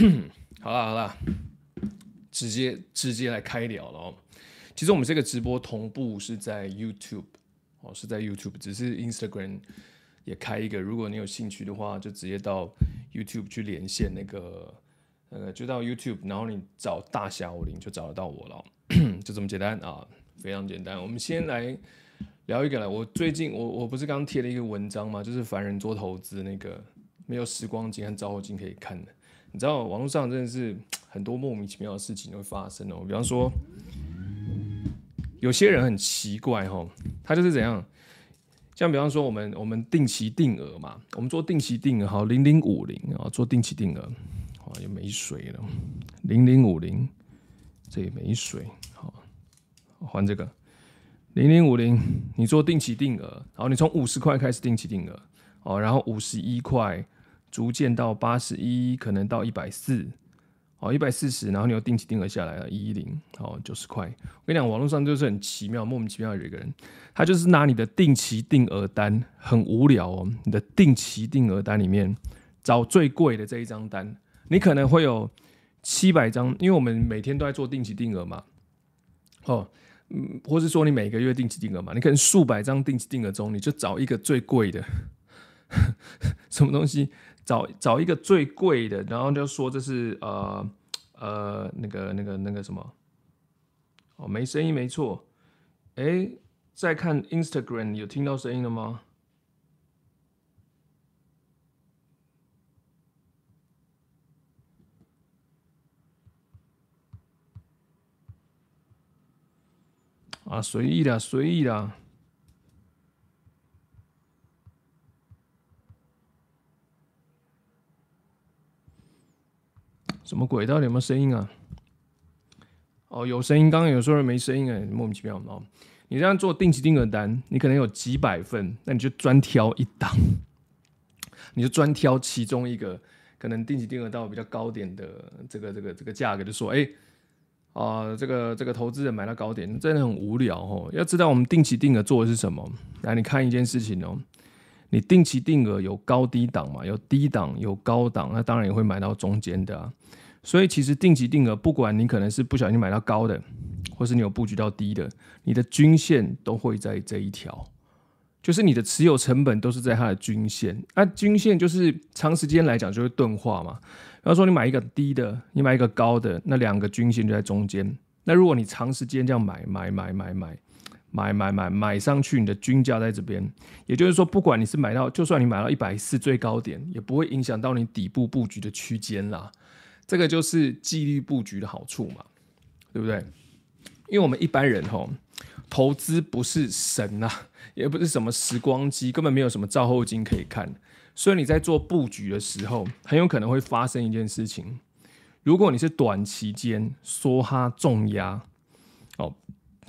好啦好啦，直接直接来开聊了哦。其实我们这个直播同步是在 YouTube 哦，是在 YouTube，只是 Instagram 也开一个。如果你有兴趣的话，就直接到 YouTube 去连线那个呃，就到 YouTube，然后你找大侠武林就找得到我了，就这么简单啊，非常简单。我们先来聊一个来，我最近我我不是刚贴了一个文章吗？就是凡人做投资那个。没有时光机和照后镜可以看的，你知道网络上真的是 很多莫名其妙的事情会发生哦。比方说，有些人很奇怪哈，他就是怎样，像比方说我们我们定期定额嘛，我们做定期定额好零零五零啊，做定期定额，哇又没水了，零零五零这也没水，好换这个零零五零，你做定期定额，然后你从五十块开始定期定额哦，然后五十一块。逐渐到八十一，可能到一百四，哦，一百四十，然后你又定期定额下来了，一一零，哦，九十块。我跟你讲，网络上就是很奇妙，莫名其妙有一个人，他就是拿你的定期定额单，很无聊哦，你的定期定额单里面找最贵的这一张单，你可能会有七百张，因为我们每天都在做定期定额嘛，哦，嗯，或是说你每个月定期定额嘛，你可能数百张定期定额中，你就找一个最贵的，什么东西？找找一个最贵的，然后就说这是呃呃那个那个那个什么哦，没声音没错，哎，在看 Instagram 有听到声音了吗？啊，随意啦，随意啦。什么鬼？到底有没有声音啊？哦，有声音。刚刚有说人没声音，哎，莫名其妙哦。你这样做定期定额单，你可能有几百份，那你就专挑一档，你就专挑其中一个，可能定期定额到比较高点的这个这个这个价格，就说，哎，啊，这个这个投资人买到高点，真的很无聊哦。要知道我们定期定额做的是什么？来，你看一件事情哦，你定期定额有高低档嘛？有低档，有高档，那当然也会买到中间的啊。所以其实定期定额，不管你可能是不小心买到高的，或是你有布局到低的，你的均线都会在这一条，就是你的持有成本都是在它的均线。那均线就是长时间来讲就会钝化嘛。比方说你买一个低的，你买一个高的，那两个均线就在中间。那如果你长时间这样买买买买买买买买买上去，你的均价在这边，也就是说，不管你是买到，就算你买到一百四最高点，也不会影响到你底部布局的区间啦。这个就是纪律布局的好处嘛，对不对？因为我们一般人吼，投资不是神呐，也不是什么时光机，根本没有什么照后镜可以看。所以你在做布局的时候，很有可能会发生一件事情：如果你是短期间梭哈重压，哦，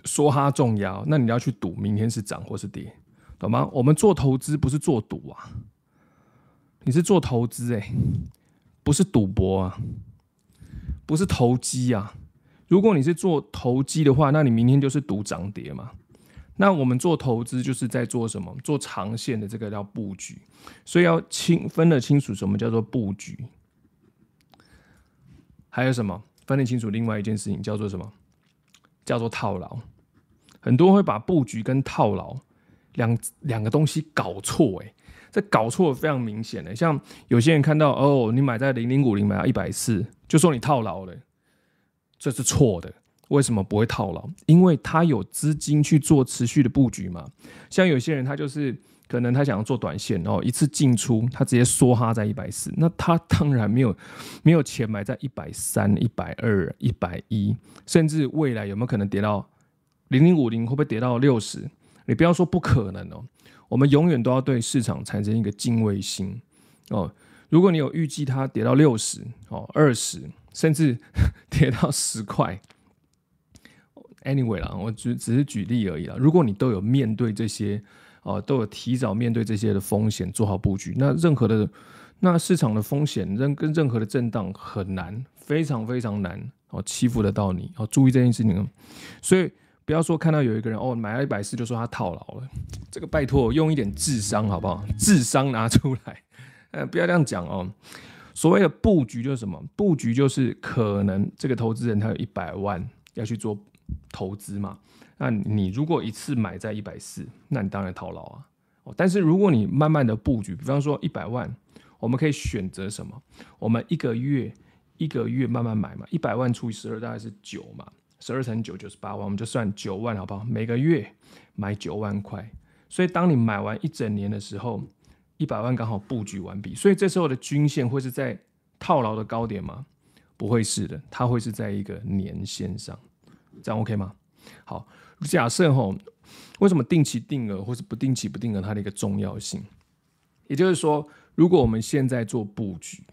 说它重要，那你要去赌明天是涨或是跌，懂吗？我们做投资不是做赌啊，你是做投资哎，不是赌博啊。不是投机啊！如果你是做投机的话，那你明天就是赌涨跌嘛。那我们做投资就是在做什么？做长线的这个叫布局，所以要清分得清楚什么叫做布局，还有什么分得清楚？另外一件事情叫做什么？叫做套牢。很多会把布局跟套牢两两个东西搞错，哎，这搞错非常明显的。像有些人看到哦，你买在零零五零买到一百四。就说你套牢了，这是错的。为什么不会套牢？因为他有资金去做持续的布局嘛。像有些人，他就是可能他想要做短线，然后一次进出，他直接梭哈在一百四，那他当然没有没有钱买在一百三、一百二、一百一，甚至未来有没有可能跌到零零五零？会不会跌到六十？你不要说不可能哦。我们永远都要对市场产生一个敬畏心哦。如果你有预计它跌到六十哦、二十，甚至 跌到十块，anyway 啦，我只只是举例而已啦。如果你都有面对这些哦，都有提早面对这些的风险，做好布局，那任何的那市场的风险，任跟任何的震荡很难，非常非常难哦，欺负得到你哦。注意这件事情哦，所以不要说看到有一个人哦买了一百四就说他套牢了，这个拜托用一点智商好不好？智商拿出来。呃，不要这样讲哦。所谓的布局就是什么？布局就是可能这个投资人他有一百万要去做投资嘛，那你如果一次买在一百四，那你当然套牢啊。但是如果你慢慢的布局，比方说一百万，我们可以选择什么？我们一个月一个月慢慢买嘛，一百万除以十二大概是九嘛，十二乘九就是八万，我们就算九万好不好？每个月买九万块，所以当你买完一整年的时候，一百万刚好布局完毕，所以这时候的均线会是在套牢的高点吗？不会是的，它会是在一个年线上，这样 OK 吗？好，假设吼。为什么定期定额或是不定期不定额它的一个重要性？也就是说，如果我们现在做布局，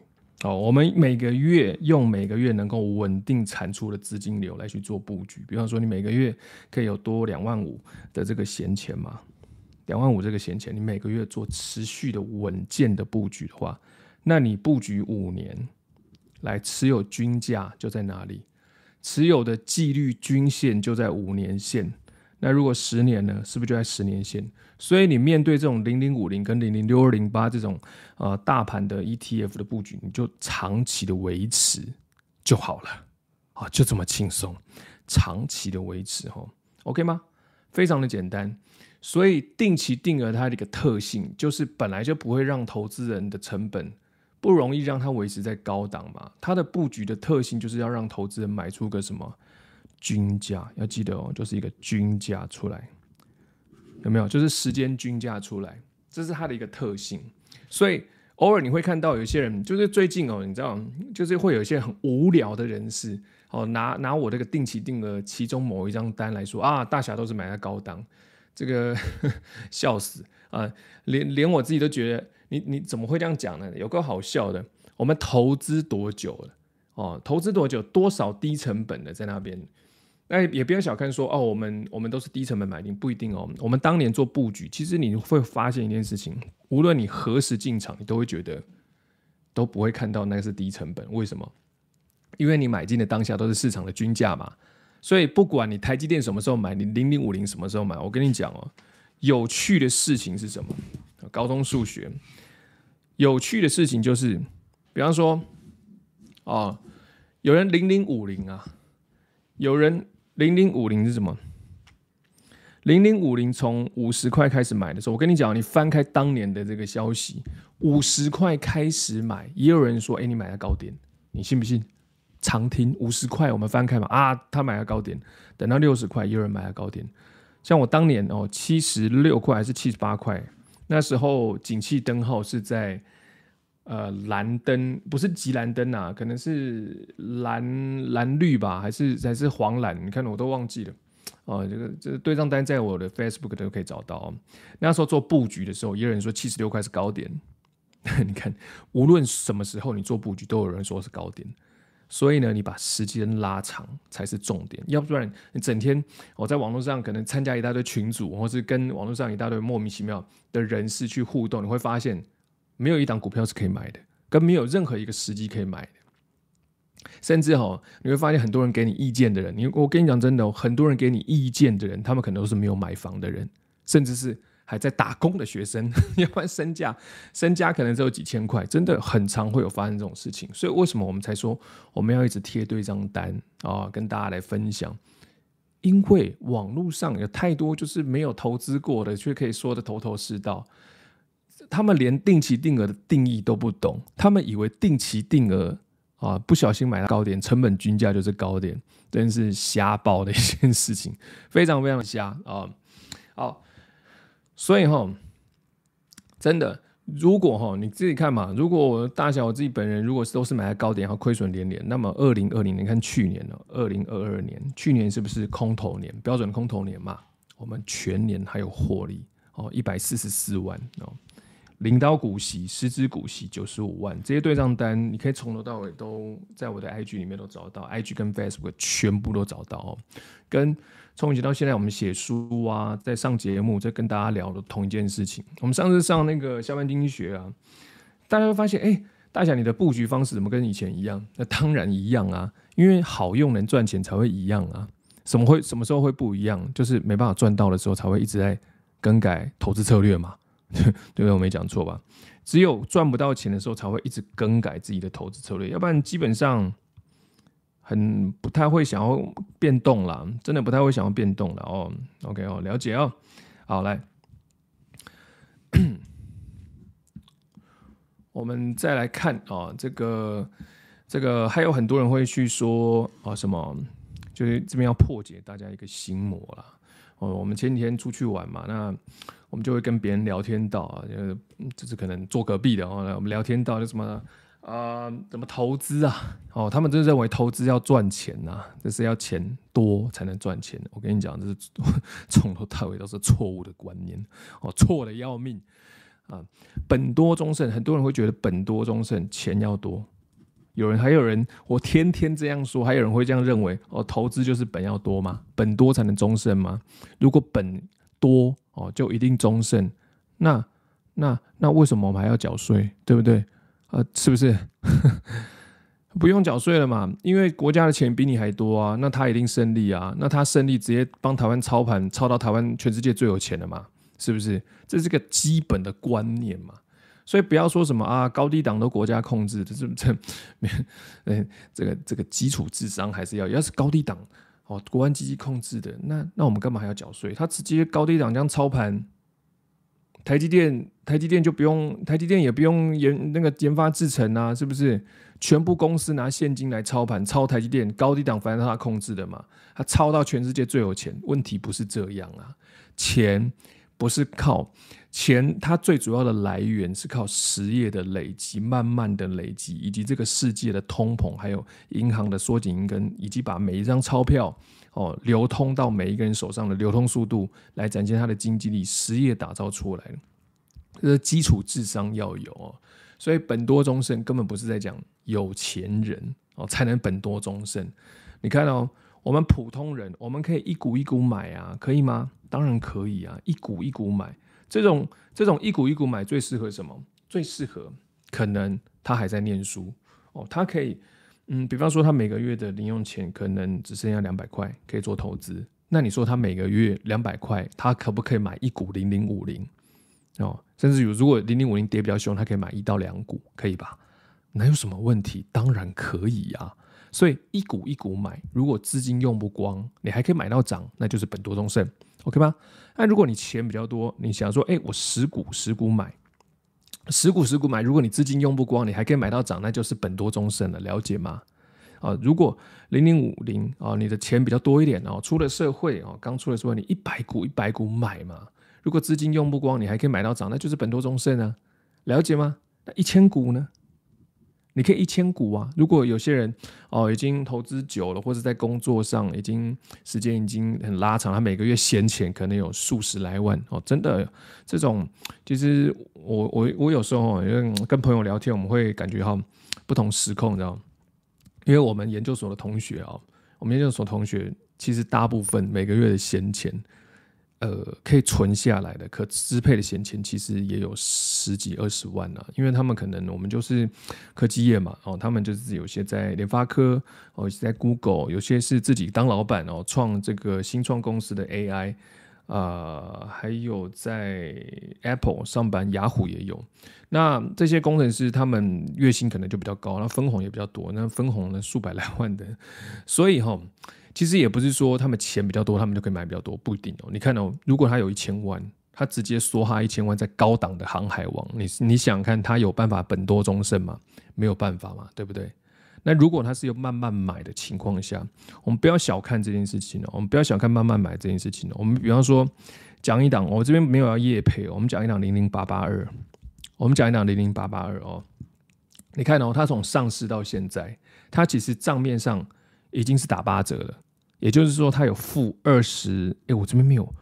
哦，我们每个月用每个月能够稳定产出的资金流来去做布局，比方说你每个月可以有多两万五的这个闲钱嘛，两万五这个闲钱，你每个月做持续的稳健的布局的话，那你布局五年来持有均价就在哪里？持有的纪律均线就在五年线。那如果十年呢，是不是就在十年线？所以你面对这种零零五零跟零零六二零八这种呃大盘的 ETF 的布局，你就长期的维持就好了啊，就这么轻松，长期的维持哈，OK 吗？非常的简单。所以定期定额它的一个特性，就是本来就不会让投资人的成本不容易让它维持在高档嘛。它的布局的特性就是要让投资人买出个什么？均价要记得哦，就是一个均价出来，有没有？就是时间均价出来，这是它的一个特性。所以偶尔你会看到有些人，就是最近哦，你知道，就是会有一些很无聊的人士哦，拿拿我这个定期定额其中某一张单来说啊，大侠都是买在高档，这个呵 笑死啊！连连我自己都觉得，你你怎么会这样讲呢？有个好笑的，我们投资多久了？哦，投资多久？多少低成本的在那边？那也不要小看说哦，我们我们都是低成本买进，不一定哦。我们当年做布局，其实你会发现一件事情，无论你何时进场，你都会觉得都不会看到那个是低成本。为什么？因为你买进的当下都是市场的均价嘛。所以不管你台积电什么时候买，你零零五零什么时候买，我跟你讲哦，有趣的事情是什么？高中数学，有趣的事情就是，比方说哦，有人零零五零啊，有人。零零五零是什么？零零五零从五十块开始买的时候，我跟你讲，你翻开当年的这个消息，五十块开始买，也有人说，哎，你买在高点，你信不信？常听五十块，我们翻开嘛，啊，他买在高点，等到六十块，也有人买在高点。像我当年哦，七十六块还是七十八块，那时候景气灯号是在。呃，蓝灯不是急蓝灯啊，可能是蓝蓝绿吧，还是还是黄蓝？你看我都忘记了。哦，这个这个对账单在我的 Facebook 都可以找到。那时候做布局的时候，也有人说七十六块是高点。你看，无论什么时候你做布局，都有人说是高点。所以呢，你把时间拉长才是重点，要不然你整天我在网络上可能参加一大堆群组，或是跟网络上一大堆莫名其妙的人士去互动，你会发现。没有一档股票是可以买的，跟没有任何一个时机可以买的，甚至哈，你会发现很多人给你意见的人，你我跟你讲真的，很多人给你意见的人，他们可能都是没有买房的人，甚至是还在打工的学生，要不然身价身家可能只有几千块，真的很常会有发生这种事情。所以为什么我们才说我们要一直贴对账单啊，跟大家来分享？因为网络上有太多就是没有投资过的，却可以说得头头是道。他们连定期定额的定义都不懂，他们以为定期定额啊，不小心买到高点，成本均价就是高点，真是瞎报的一件事情，非常非常瞎啊！好，所以哈，真的，如果哈你自己看嘛，如果我大小我自己本人如果是都是买在高点，然后亏损连连，那么二零二零年看去年了，二零二二年去年是不是空头年，标准空头年嘛？我们全年还有获利哦，一百四十四万哦。领到股息，实支股息九十五万，这些对账单你可以从头到尾都在我的 IG 里面都找到，IG 跟 Facebook 全部都找到哦。跟从以前到现在，我们写书啊，在上节目，在跟大家聊的同一件事情。我们上次上那个下班经济学啊，大家会发现，哎，大侠你的布局方式怎么跟以前一样？那当然一样啊，因为好用能赚钱才会一样啊。什么会什么时候会不一样？就是没办法赚到的时候才会一直在更改投资策略嘛。对？我没讲错吧？只有赚不到钱的时候，才会一直更改自己的投资策略，要不然基本上很不太会想要变动了，真的不太会想要变动了哦。OK 哦，了解哦。好，来，我们再来看啊、哦，这个这个还有很多人会去说啊、哦，什么？就是这边要破解大家一个心魔了哦。我们前几天出去玩嘛，那我们就会跟别人聊天到，就是就是可能坐隔壁的哦，我们聊天到就什么啊、怎么投资啊？哦，他们就认为投资要赚钱呐、就是要钱多才能赚钱。我跟你讲，这是 从头到尾都是错误的观念哦，错的要命啊！本多终胜，很多人会觉得本多终胜钱要多。有人还有人，我天天这样说，还有人会这样认为哦，投资就是本要多吗？本多才能终身吗？如果本多哦，就一定终身，那那那为什么我们还要缴税？对不对？呃，是不是？不用缴税了嘛？因为国家的钱比你还多啊，那他一定胜利啊，那他胜利直接帮台湾操盘，操到台湾全世界最有钱了嘛？是不是？这是个基本的观念嘛？所以不要说什么啊，高低档都国家控制的，这这没，嗯，这个这个基础智商还是要。要是高低档哦，国安基金控制的，那那我们干嘛还要缴税？他直接高低档这样操盘，台积电台积电就不用，台积电也不用研那个研发制程啊，是不是？全部公司拿现金来操盘，操台积电高低档，反正他控制的嘛，他操到全世界最有钱。问题不是这样啊，钱不是靠。钱它最主要的来源是靠实业的累积，慢慢的累积，以及这个世界的通膨，还有银行的缩紧银根，以及把每一张钞票哦流通到每一个人手上的流通速度，来展现它的经济力。实业打造出来的，这个基础智商要有哦。所以本多终身根本不是在讲有钱人哦才能本多终身。你看哦，我们普通人，我们可以一股一股买啊，可以吗？当然可以啊，一股一股买。这种这种一股一股买最适合什么？最适合可能他还在念书哦，他可以嗯，比方说他每个月的零用钱可能只剩下两百块，可以做投资。那你说他每个月两百块，他可不可以买一股零零五零哦？甚至有如果零零五零跌比较凶，他可以买一到两股，可以吧？哪有什么问题？当然可以啊。所以一股一股买，如果资金用不光，你还可以买到涨，那就是本多终胜。OK 吗？那如果你钱比较多，你想说，哎，我十股十股买，十股十股买，如果你资金用不光，你还可以买到涨，那就是本多终身了，了解吗？啊，如果零零五零啊，你的钱比较多一点哦，出了社会哦，刚出了社会，你一百股一百股买嘛，如果资金用不光，你还可以买到涨，那就是本多终身啊，了解吗？那一千股呢？你可以一千股啊！如果有些人哦已经投资久了，或者在工作上已经时间已经很拉长，他每个月闲钱可能有数十来万哦，真的这种其实我我我有时候因为跟朋友聊天，我们会感觉哈不同时空，你知道吗？因为我们研究所的同学啊，我们研究所同学其实大部分每个月的闲钱。呃，可以存下来的可支配的闲钱，其实也有十几二十万呢、因为他们可能我们就是科技业嘛，哦，他们就是有些在联发科，哦，在 Google，有些是自己当老板哦，创这个新创公司的 AI，啊、呃，还有在 Apple 上班，雅虎也有。那这些工程师他们月薪可能就比较高，那分红也比较多，那分红呢数百来万的，所以哈。其实也不是说他们钱比较多，他们就可以买比较多，不一定哦。你看哦，如果他有一千万，他直接梭哈一千万在高档的航海王，你你想看他有办法本多终胜吗？没有办法嘛，对不对？那如果他是有慢慢买的情况下，我们不要小看这件事情哦，我们不要小看慢慢买这件事情哦。我们比方说讲一档，我这边没有要夜配哦，我们讲一档零零八八二，我们讲一档零零八八二哦。你看哦，它从上市到现在，它其实账面上已经是打八折了。也就是说，它有负二十，哎，我这边没有，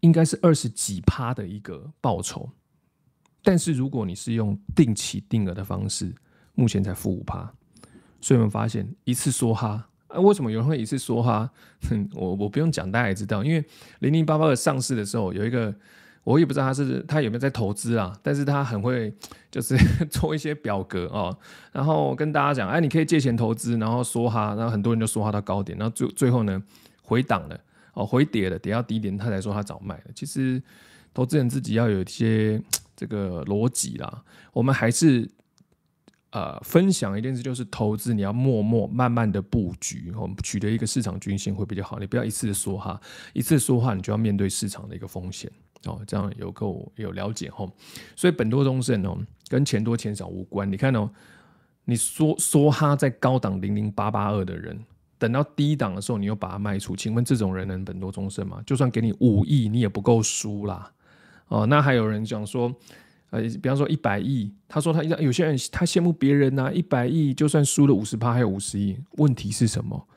应该是二十几趴的一个报酬。但是如果你是用定期定额的方式，目前才负五趴。所以我们发现一次梭哈，啊，为什么有人会一次梭哈？哼，我我不用讲，大家也知道，因为零零八八的上市的时候有一个。我也不知道他是他有没有在投资啊，但是他很会就是 做一些表格哦，然后跟大家讲，哎，你可以借钱投资，然后梭哈，然后很多人就梭哈到高点，然后最最后呢回档了哦，回跌了，跌到低点，他才说他早卖了。其实投资人自己要有一些这个逻辑啦。我们还是呃分享一件事，就是投资你要默默慢慢的布局，哦取得一个市场均线会比较好。你不要一次说哈，一次说话你就要面对市场的一个风险哦，这样有够有了解吼。所以本多终胜哦，跟钱多钱少无关。你看哦，你说说哈在高档零零八八二的人。等到低档的时候，你又把它卖出，请问这种人能本多终胜吗？就算给你五亿，你也不够输啦。哦，那还有人讲说，呃，比方说一百亿，他说他有些人他羡慕别人呐、一百亿就算输了五十趴，还有五十亿。问题是什么？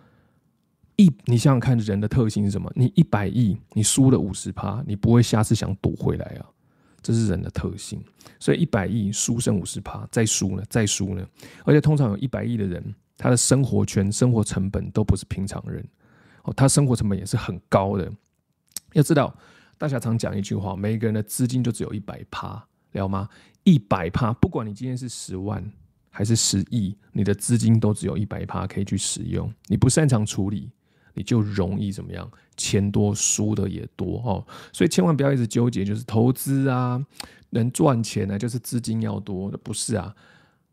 一，你想想看，人的特性是什么？你一百亿，你输了五十趴，你不会下次想赌回来啊？这是人的特性。所以一百亿输剩五十趴，再输呢，再输呢，而且通常有一百亿的人。他的生活圈、生活成本都不是平常人哦，他生活成本也是很高的。要知道，大家常讲一句话：每一个人的资金就只有一百趴，了吗？一百趴，不管你今天是十万还是十亿，你的资金都只有一百趴可以去使用。你不擅长处理，你就容易怎么样？钱多输的也多哦。所以千万不要一直纠结，就是投资啊，能赚钱呢，就是资金要多。不是啊，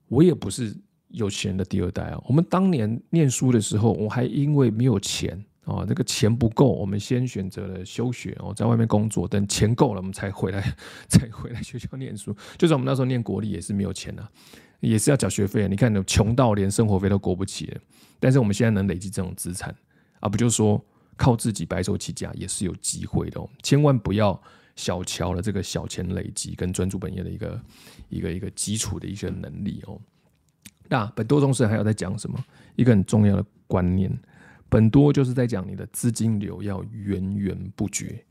我也不是。有钱人的第二代啊！我们当年念书的时候，我还因为没有钱啊，这个钱不够，我们先选择了休学哦，在外面工作，等钱够了，我们才回来，才回来学校念书。就算我们那时候念国立，也是没有钱啊，也是要缴学费。你看，穷到连生活费都过不起了。但是我们现在能累积这种资产啊，不就是说靠自己白手起家也是有机会的。千万不要小瞧了这个小钱累积跟专注本业的一个一个一个基础的一些能力哦。那本多终胜还有在讲什么？一个很重要的观念，本多就是在讲你的资金流要源源不绝，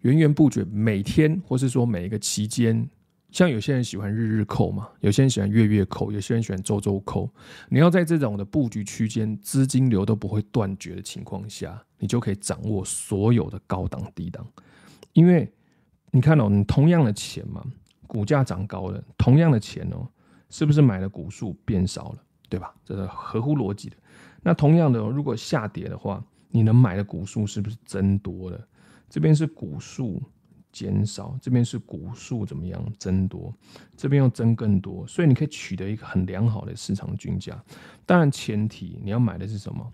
源源不绝，每天或是说每一个期间，像有些人喜欢日日扣嘛，有些人喜欢月月扣，有些人喜欢周周扣。你要在这种的布局区间，资金流都不会断绝的情况下，你就可以掌握所有的高档低档。因为你看哦，你同样的钱嘛，股价涨高了，同样的钱哦。是不是买的股数变少了，对吧？这是合乎逻辑的。那同样的，如果下跌的话，你能买的股数是不是增多了？这边是股数减少，这边是股数怎么样增多？这边又增更多，所以你可以取得一个很良好的市场均价。当然，前提你要买的是什么？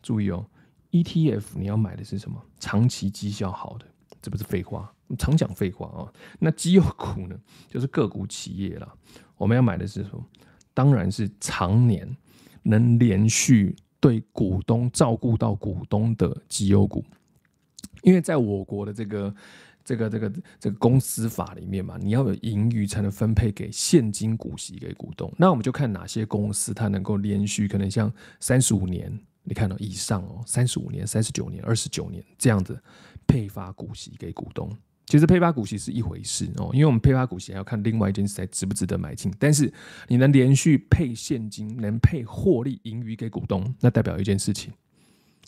注意哦，ETF 你要买的是什么？长期绩效好的，这不是废话，常讲废话啊。那绩优股呢，就是个股企业了。我们要买的是什么？当然是常年能连续对股东照顾到股东的绩优股，因为在我国的这个这个这个这个公司法里面嘛，你要有盈余才能分配给现金股息给股东。那我们就看哪些公司它能够连续，可能像三十五年，你看到以上哦，三十五年、三十九年、二十九年这样子配发股息给股东。其实配发股息是一回事哦，因为我们配发股息还要看另外一件事，才值不值得买进。但是你能连续配现金，能配获利盈余给股东，那代表一件事情，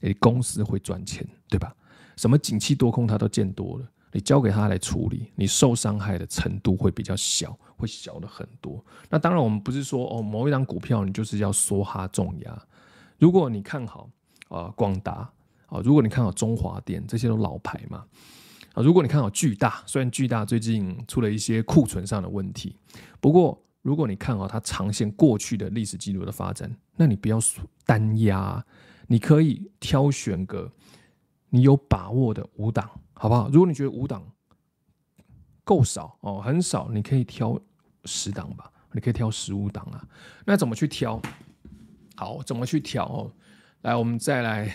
诶，公司会赚钱，对吧？什么景气多空他都见多了，你交给他来处理，你受伤害的程度会比较小，会小的很多。那当然，我们不是说哦，某一张股票你就是要梭哈重压。如果你看好啊，广达啊，如果你看好中华电，这些都老牌嘛。啊，如果你看好巨大，虽然巨大最近出了一些库存上的问题，不过如果你看好它长线过去的历史记录的发展，那你不要单压，你可以挑选个你有把握的五档，好不好？如果你觉得五档够少哦，很少，你可以挑十档吧，你可以挑十五档啊。那怎么去挑？好，怎么去挑哦？来，我们再来。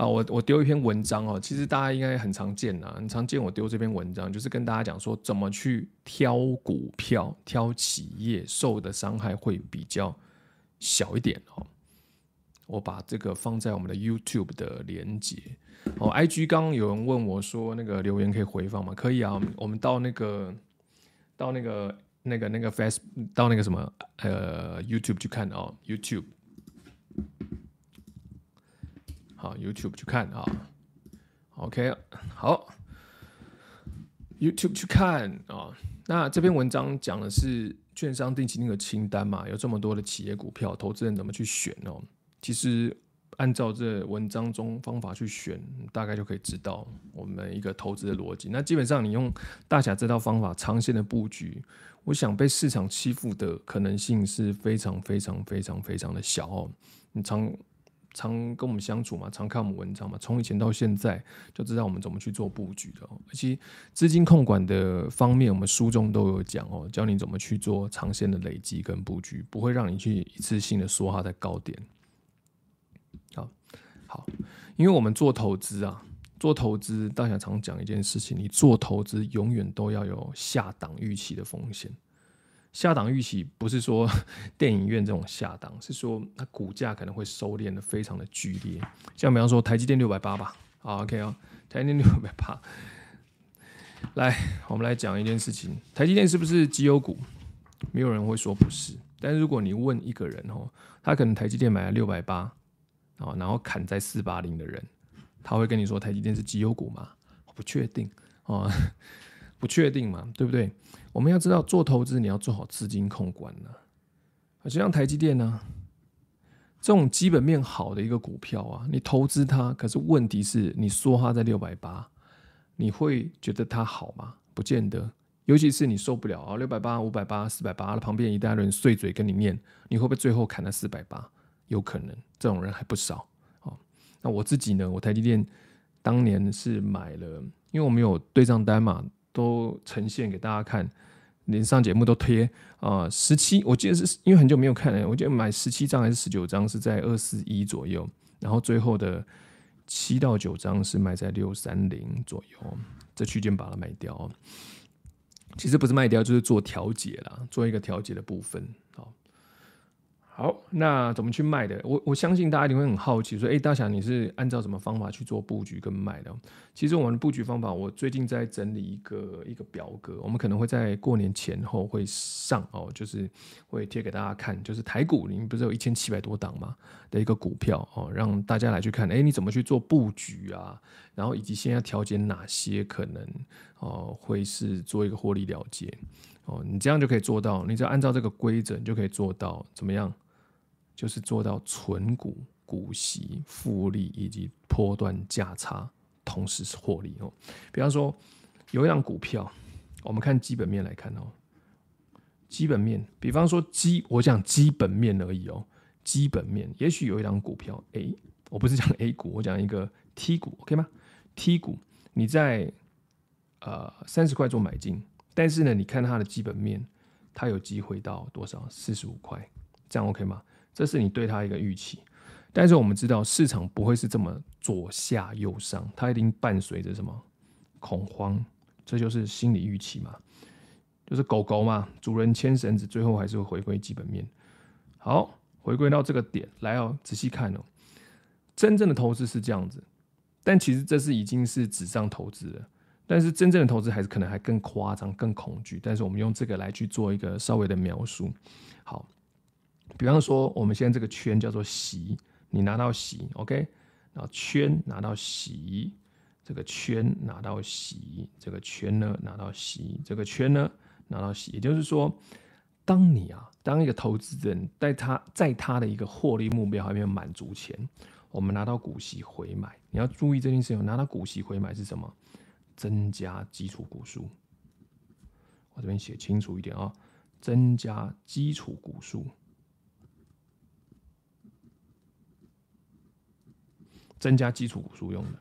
啊，我我丢一篇文章哦，其实大家应该很常见呐，很常见我丢这篇文章，就是跟大家讲说怎么去挑股票、挑企业，受的伤害会比较小一点哦。我把这个放在我们的 YouTube 的连接哦，IG 刚有人问我说那个留言可以回放吗？可以啊，我们到那个到那个那个那个 Face 到那个什么呃 YouTube 去看哦，YouTube。好，YouTube 去看啊。OK，好，YouTube 去看啊。那这篇文章讲的是券商定期定额清单嘛，有这么多的企业股票，投资人怎么去选哦？其实按照这文章中方法去选，大概就可以知道我们一个投资的逻辑。那基本上你用大侠这套方法长线的布局，我想被市场欺负的可能性是非常非常非常非常的小哦。你常常跟我们相处嘛，常看我们文章嘛，从以前到现在就知道我们怎么去做布局的。而且资金控管的方面，我们书中都有讲哦，教你怎么去做长线的累积跟布局，不会让你去一次性的说它在高点。好，好，因为我们做投资啊，做投资大家常讲一件事情，你做投资永远都要有下档预期的风险。下档预期不是说 电影院这种下档，是说它股价可能会收敛的非常的剧烈。像比方说台积电六百八吧，好，OK 啊，台积电六百八。来，我们来讲一件事情，台积电是不是绩优股？没有人会说不是。但是如果你问一个人哦，他可能台积电买了六百八，然后砍在四八零的人，他会跟你说台积电是绩优股吗？不确定哦。不确定嘛，对不对？我们要知道做投资，你要做好资金控管呢。就像台积电呢，这种基本面好的一个股票啊，你投资它，可是问题是你说它在六百八，你会觉得它好吗？不见得。尤其是你受不了啊，六百八、五百八、四百八，旁边一大堆人碎嘴跟你念，你会不会最后砍到四百八？有可能，这种人还不少。哦，那我自己呢？我台积电当年是买了，因为我们有对账单嘛。都呈现给大家看，连上节目都贴啊，十七，我记得是因为很久没有看了，我记得买十七张还是十九张是在二四一左右，然后最后的七到九张是卖在六三零左右，这区间把它卖掉。其实不是卖掉，就是做调节啦，做一个调节的部分。好，好那怎么去卖的？我我相信大家一定会很好奇，说，哎、大侠，你是按照什么方法去做布局跟卖的？其实我们的布局方法，我最近在整理一个一个表格，我们可能会在过年前后会上哦，就是会贴给大家看，就是台股里面不是有一千七百多档嘛的一个股票哦，让大家来去看，哎、你怎么去做布局啊？然后以及现在调节哪些可能哦会是做一个获利了结哦，你这样就可以做到，你只要按照这个规则，你就可以做到怎么样？就是做到存股、股息、复利以及波段价差同时获利哦。比方说有一档股票，我们看基本面来看哦，基本面，比方说基，我讲基本面而已哦。基本面，也许有一档股票 A，我不是讲 A 股，我讲一个 T 股，OK 吗？T 股你在呃三十块做买进，但是呢，你看它的基本面，它有机会到多少？四十五块，这样 OK 吗？这是你对它一个预期，但是我们知道市场不会是这么左下右上，它一定伴随着什么恐慌，这就是心理预期嘛，就是狗狗嘛，主人牵绳子，最后还是会回归基本面。好，回归到这个点来哦，仔细看哦，真正的投资是这样子，但其实这是已经是纸上投资了，但是真正的投资还是可能还更夸张、更恐惧，但是我们用这个来去做一个稍微的描述，好。比方说，我们现在这个圈叫做席，你拿到席，OK，然后圈拿到席，这个圈拿到席，这个圈呢拿到席，这个圈呢拿到席。也就是说，当你啊，当一个投资人在他在他的一个获利目标还没有满足前，我们拿到股息回买，你要注意这件事情。拿到股息回买是什么？增加基础股数。我这边写清楚一点啊、增加基础股数。增加基础股数用的，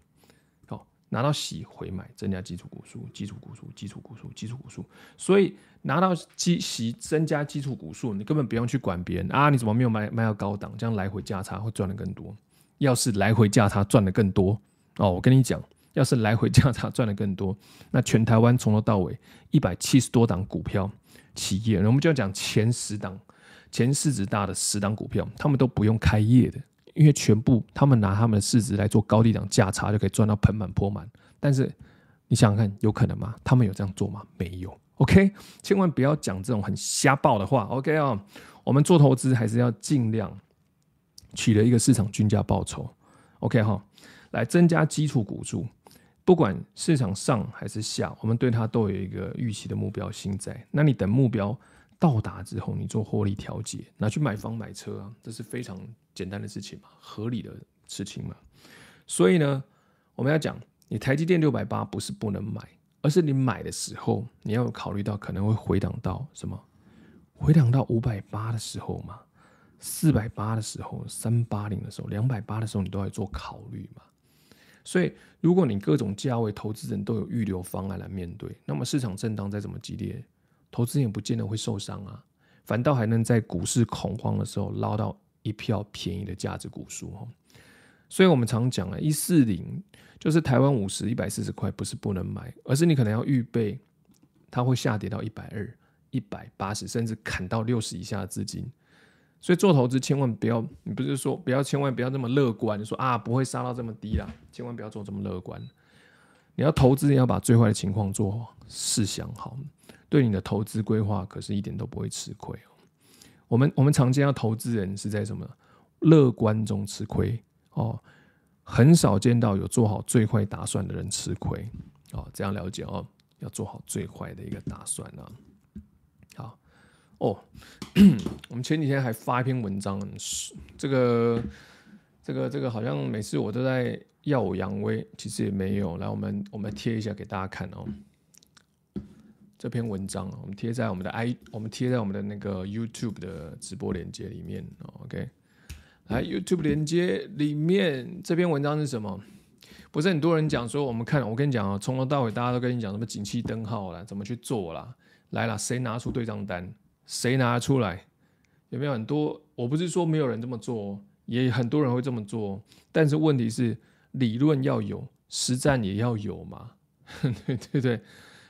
好，拿到息回买，增加基础股数，基础股数，基础股数，基础股数。所以拿到基息增加基础股数，你根本不用去管别人啊，你怎么没有卖卖到高档，这样来回价差会赚得更多。要是来回价差赚得更多哦，我跟你讲，要是来回价差赚得更多，那全台湾从头到尾一百七十多档股票企业，我们就要讲前十档、前市值大的十档股票，他们都不用开业的。因为全部他们拿他们的市值来做高低档价差，就可以赚到盆满钵满。但是你想想看，有可能吗？他们有这样做吗？没有。OK，千万不要讲这种很瞎爆的话。OK、哦，我们做投资还是要尽量取得一个市场均价报酬。OK 哈、哦，来增加基础股数，不管市场上还是下，我们对它都有一个预期的目标性在。那你等目标到达之后，你做获利调节，拿去买房买车啊，这是非常简单的事情嘛，合理的事情嘛。所以呢，我们要讲，你台积电六百八不是不能买，而是你买的时候你要考虑到可能会回档到什么，回档到五百八的时候嘛，四百八的时候，三八零的时候，两百八的时候，你都要做考虑嘛。所以，如果你各种价位投资人都有预留方案来面对，那么市场震荡再怎么激烈，投资人也不见得会受伤啊。反倒还能在股市恐慌的时候捞到一票便宜的价值股数哈，所以我们常讲啊，一四零就是台湾五十一百四十块，不是不能买，而是你可能要预备它会下跌到一百二、一百八十，甚至砍到六十以下的资金。所以做投资千万不要，你不是说不要，千万不要这么乐观，你说啊不会杀到这么低啦，千万不要做这么乐观。你要投资，你要把最坏的情况做好，试想好。对你的投资规划可是一点都不会吃亏哦。我们我们常见到投资人是在什么乐观中吃亏哦，很少见到有做好最坏打算的人吃亏哦。这样了解哦，要做好最坏的一个打算啊。哦，我们前几天还发一篇文章，这个这个这个好像每次我都在耀武扬威，其实也没有。来，我们我们贴一下给大家看哦。这篇文章我们贴在我们的 i，我们贴在我们的那个 YouTube 的直播链接里面。OK，来 YouTube 链接里面这篇文章是什么？不是很多人讲说，我们看，我跟你讲啊，从头到尾大家都跟你讲什么景气灯号啦，怎么去做啦？来了，谁拿出对账单？谁拿出来？有没有很多？我不是说没有人这么做，也很多人会这么做，但是问题是理论要有，实战也要有嘛？对对对。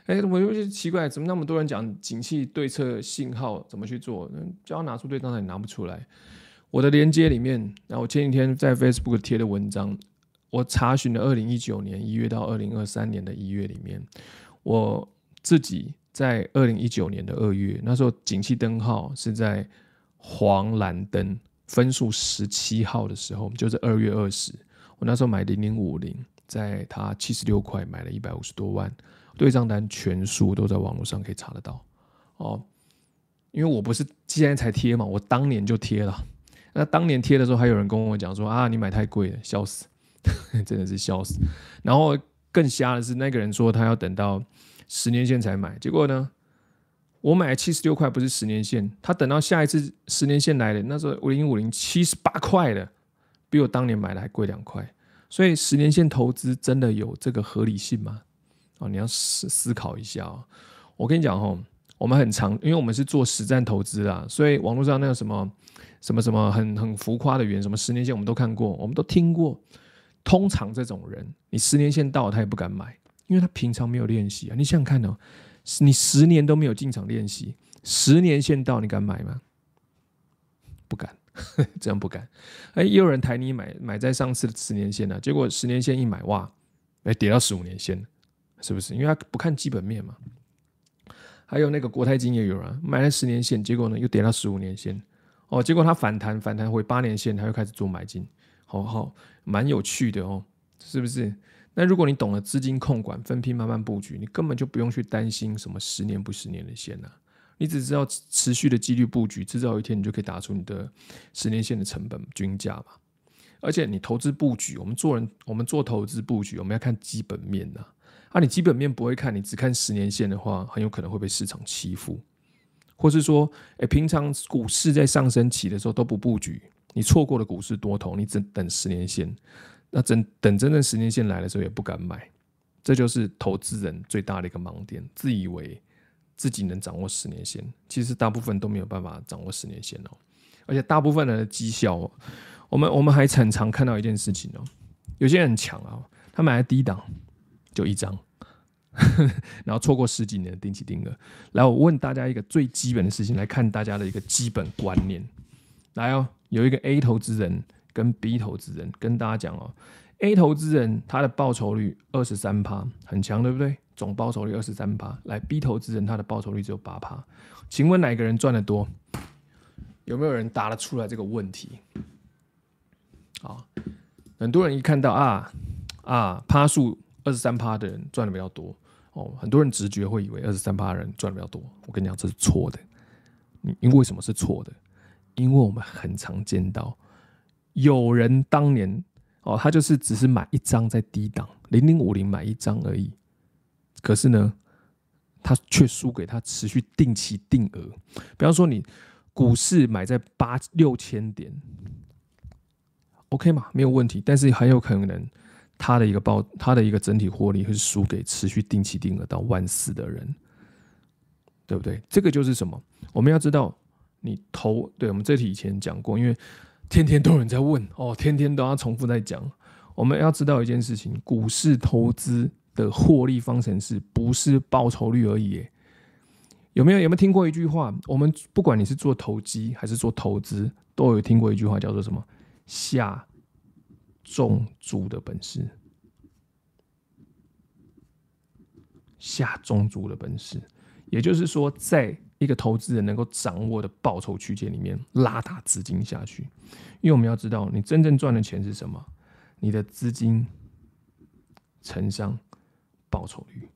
哎、我有些奇怪，怎么那么多人讲景气对策信号怎么去做？只要拿出对账单也拿不出来。我的连接里面，然后我前几天在 Facebook 贴的文章，我查询了二零一九年一月到二零二三年的一月里面，我自己在二零一九年的二月，那时候景气灯号是在黄蓝灯分数十七号的时候，就是二月二十，我那时候买零零五零，在它七十六块买了一百五十多万。对账单全数都在网络上可以查得到哦，因为我不是现在才贴嘛，我当年就贴了。那当年贴的时候，还有人跟我讲说啊，你买太贵了，笑死，真的是笑死。然后更瞎的是，那个人说他要等到十年线才买，结果呢，我买七十六块不是十年线，他等到下一次十年线来了，那时候五零五零七十八块的，比我当年买的还贵两块。所以十年线投资真的有这个合理性吗？哦，你要思思考一下哦。我跟你讲哦，我们很常，因为我们是做实战投资啦，所以网络上那个什么什么什么很很浮夸的原什么十年线，我们都看过，我们都听过。通常这种人，你十年线到了，他也不敢买，因为他平常没有练习啊。你想想看哦，你十年都没有进场练习，十年线到，你敢买吗？不敢，这样不敢。哎，也有人抬你买买在上次的十年线呢，结果十年线一买，哇，哎，跌到十五年线。是不是？因为他不看基本面嘛。还有那个国泰金也有人买了十年线，结果呢又跌到十五年线，哦，结果他反弹反弹回八年线，他又开始做买进，好好，蛮有趣的哦，是不是？那如果你懂了资金控管、分批慢慢布局，你根本就不用去担心什么十年不十年的线啊，你只知道持续的纪律布局，迟早一天你就可以打出你的十年线的成本均价嘛。而且你投资布局，我们做人，我们做投资布局，我们要看基本面呐。啊，你基本面不会看，你只看十年线的话，很有可能会被市场欺负，或是说，哎，平常股市在上升期的时候都不布局，你错过了股市多头，你只等十年线，那真等真正十年线来的时候也不敢买，这就是投资人最大的一个盲点，自以为自己能掌握十年线，其实大部分都没有办法掌握十年线哦，而且大部分人的绩效，哦我们我们还很常看到一件事情哦，有些人很强啊，他买了低档。就一张，然后错过十几年的定期定额。来，我问大家一个最基本的事情，来看大家的一个基本观念。来哦，有一个 A 投资人跟 B 投资人跟大家讲哦，A 投资人他的报酬率二十三趴，很强，对不对？总报酬率二十三趴。来，B 投资人他的报酬率只有八趴。请问哪个人赚得多？有没有人答得出来这个问题？好，很多人一看到啊啊趴数。二十三趴的人赚的比较多哦，很多人直觉会以为二十三趴的人赚的比较多。我跟你讲，这是错的。因为什么是错的？因为我们很常见到有人当年哦，他就是只是买一张在低档零零五零买一张而已，可是呢，他却输给他持续定期定额。比方说，你股市买在八六千点，OK 嘛，没有问题，但是很有可能他的一个报，他的一个整体获利会输给持续定期定额到万四的人，对不对？这个就是什么？我们要知道，你投，对，我们这题以前讲过，因为。天天都有人在问哦，天天都要重复在讲。我们要知道一件事情：股市投资的获利方程式不是报酬率而已。有没有有没有听过一句话？我们不管你是做投机还是做投资，都有听过一句话叫做什么？下重注的本事，下重注的本事。也就是说，在一个投资人能够掌握的报酬区间里面拉大资金下去，因为我们要知道，你真正赚的钱是什么？你的资金乘上报酬率，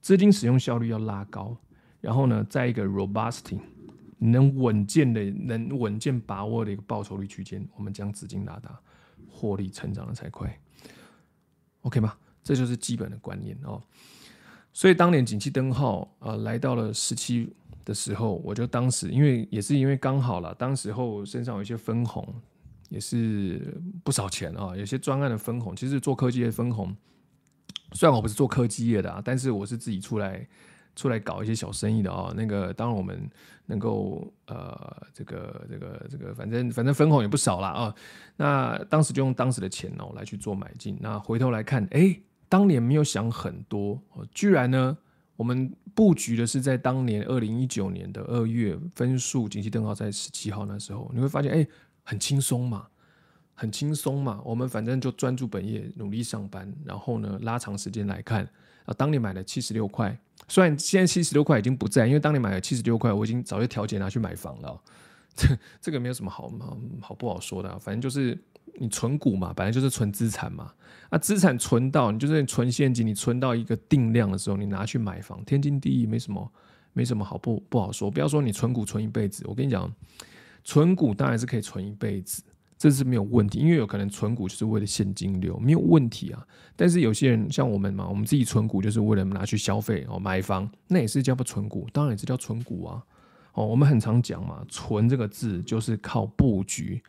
资金使用效率要拉高，然后呢，在一个 robusting 能稳健的、能稳健把握的一个报酬率区间，我们将资金拉大，获利成长的才快。OK 吗？这就是基本的观念哦。所以当年景气灯号呃来到了十七的时候，我就当时因为也是因为刚好了，当时候身上有一些分红，也是不少钱啊，有些专案的分红。其实做科技的分红，虽然我不是做科技业的啊，但是我是自己出来出来搞一些小生意的啊。那个当然我们能够呃这个这个这个，反正反正分红也不少了啊。那当时就用当时的钱哦来去做买进。那回头来看，哎。当年没有想很多，居然呢，我们布局的是在当年二零一九年的二月，分数景气灯号在十七号那时候，你会发现，哎，很轻松嘛，很轻松嘛。我们反正就专注本业，努力上班，然后呢，拉长时间来看，啊，当年买了七十六块，虽然现在七十六块已经不在，因为当年买了七十六块，我已经早就调节拿去买房了。这 这个没有什么好好好不好说的啊，反正就是。你存股嘛，本来就是存资产嘛。啊，资产存到你就是存现金，你存到一个定量的时候，你拿去买房，天经地义，没什么，没什么好不不好说。不要说你存股存一辈子，我跟你讲，存股当然是可以存一辈子，这是没有问题，因为有可能存股就是为了现金流，没有问题啊。但是有些人像我们嘛，我们自己存股就是为了拿去消费哦，买房，那也是叫不存股，当然也是叫存股啊。哦，我们很常讲嘛，存这个字就是靠布局。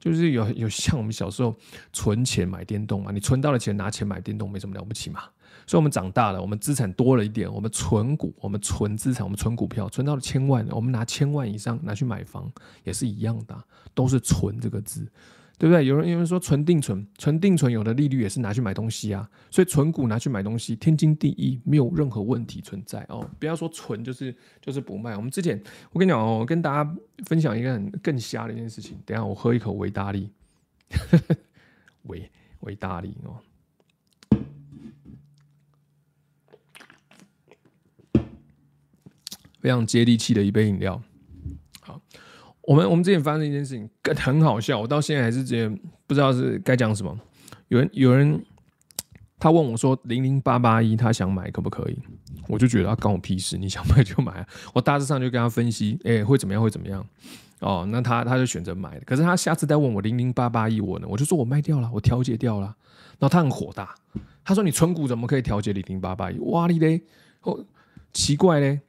就是有有像我们小时候存钱买电动嘛，你存到了钱拿钱买电动没什么了不起嘛。所以我们长大了，我们资产多了一点，我们存股，我们存资产，我们存股票，存到了千万，我们拿千万以上拿去买房也是一样的，都是存这个字。对不对？有人有人说存定存，存定存有的利率也是拿去买东西啊，所以存股拿去买东西天经地义，没有任何问题存在哦。不要说存就是就是不卖。我们之前我跟你讲哦，我跟大家分享一个很更瞎的一件事情。等下我喝一口维大利，维维大利哦，非常接地气的一杯饮料。我们我们之前发生一件事情，很好笑，我到现在还是觉得不知道是该讲什么。有人有人他问我说：“零零八八一，他想买可不可以？”我就觉得他关我屁事，你想买就买。我大致上就跟他分析，哎、欸，会怎么样？会怎么样？哦，那他他就选择买。可是他下次再问我零零八八一，我呢，我就说我卖掉了，我调节掉了。然后他很火大，他说：“你存股怎么可以调节零零八八一？哇你嘞，哦，奇怪嘞。”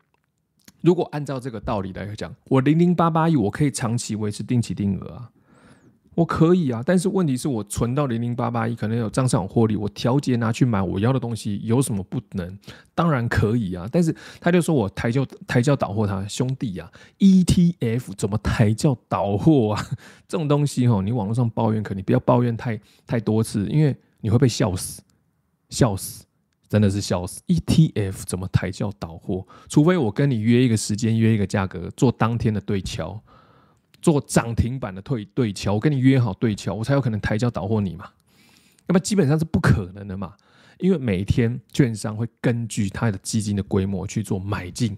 如果按照这个道理来讲，我零零八八亿，我可以长期维持定期定额啊，我可以啊。但是问题是我存到零零八八亿，可能有账上有获利，我调节拿去买我要的东西，有什么不能？当然可以啊。但是他就说我抬轿抬轿倒货，他兄弟啊，ETF 怎么抬轿倒货啊？这种东西哦，你网络上抱怨可你不要抱怨太太多次，因为你会被笑死，笑死。真的是笑死！ETF 怎么抬轿倒货？除非我跟你约一个时间，约一个价格，做当天的对敲，做涨停板的退对敲。我跟你约好对敲，我才有可能抬轿倒货你嘛。那么基本上是不可能的嘛，因为每天券商会根据它的基金的规模去做买进，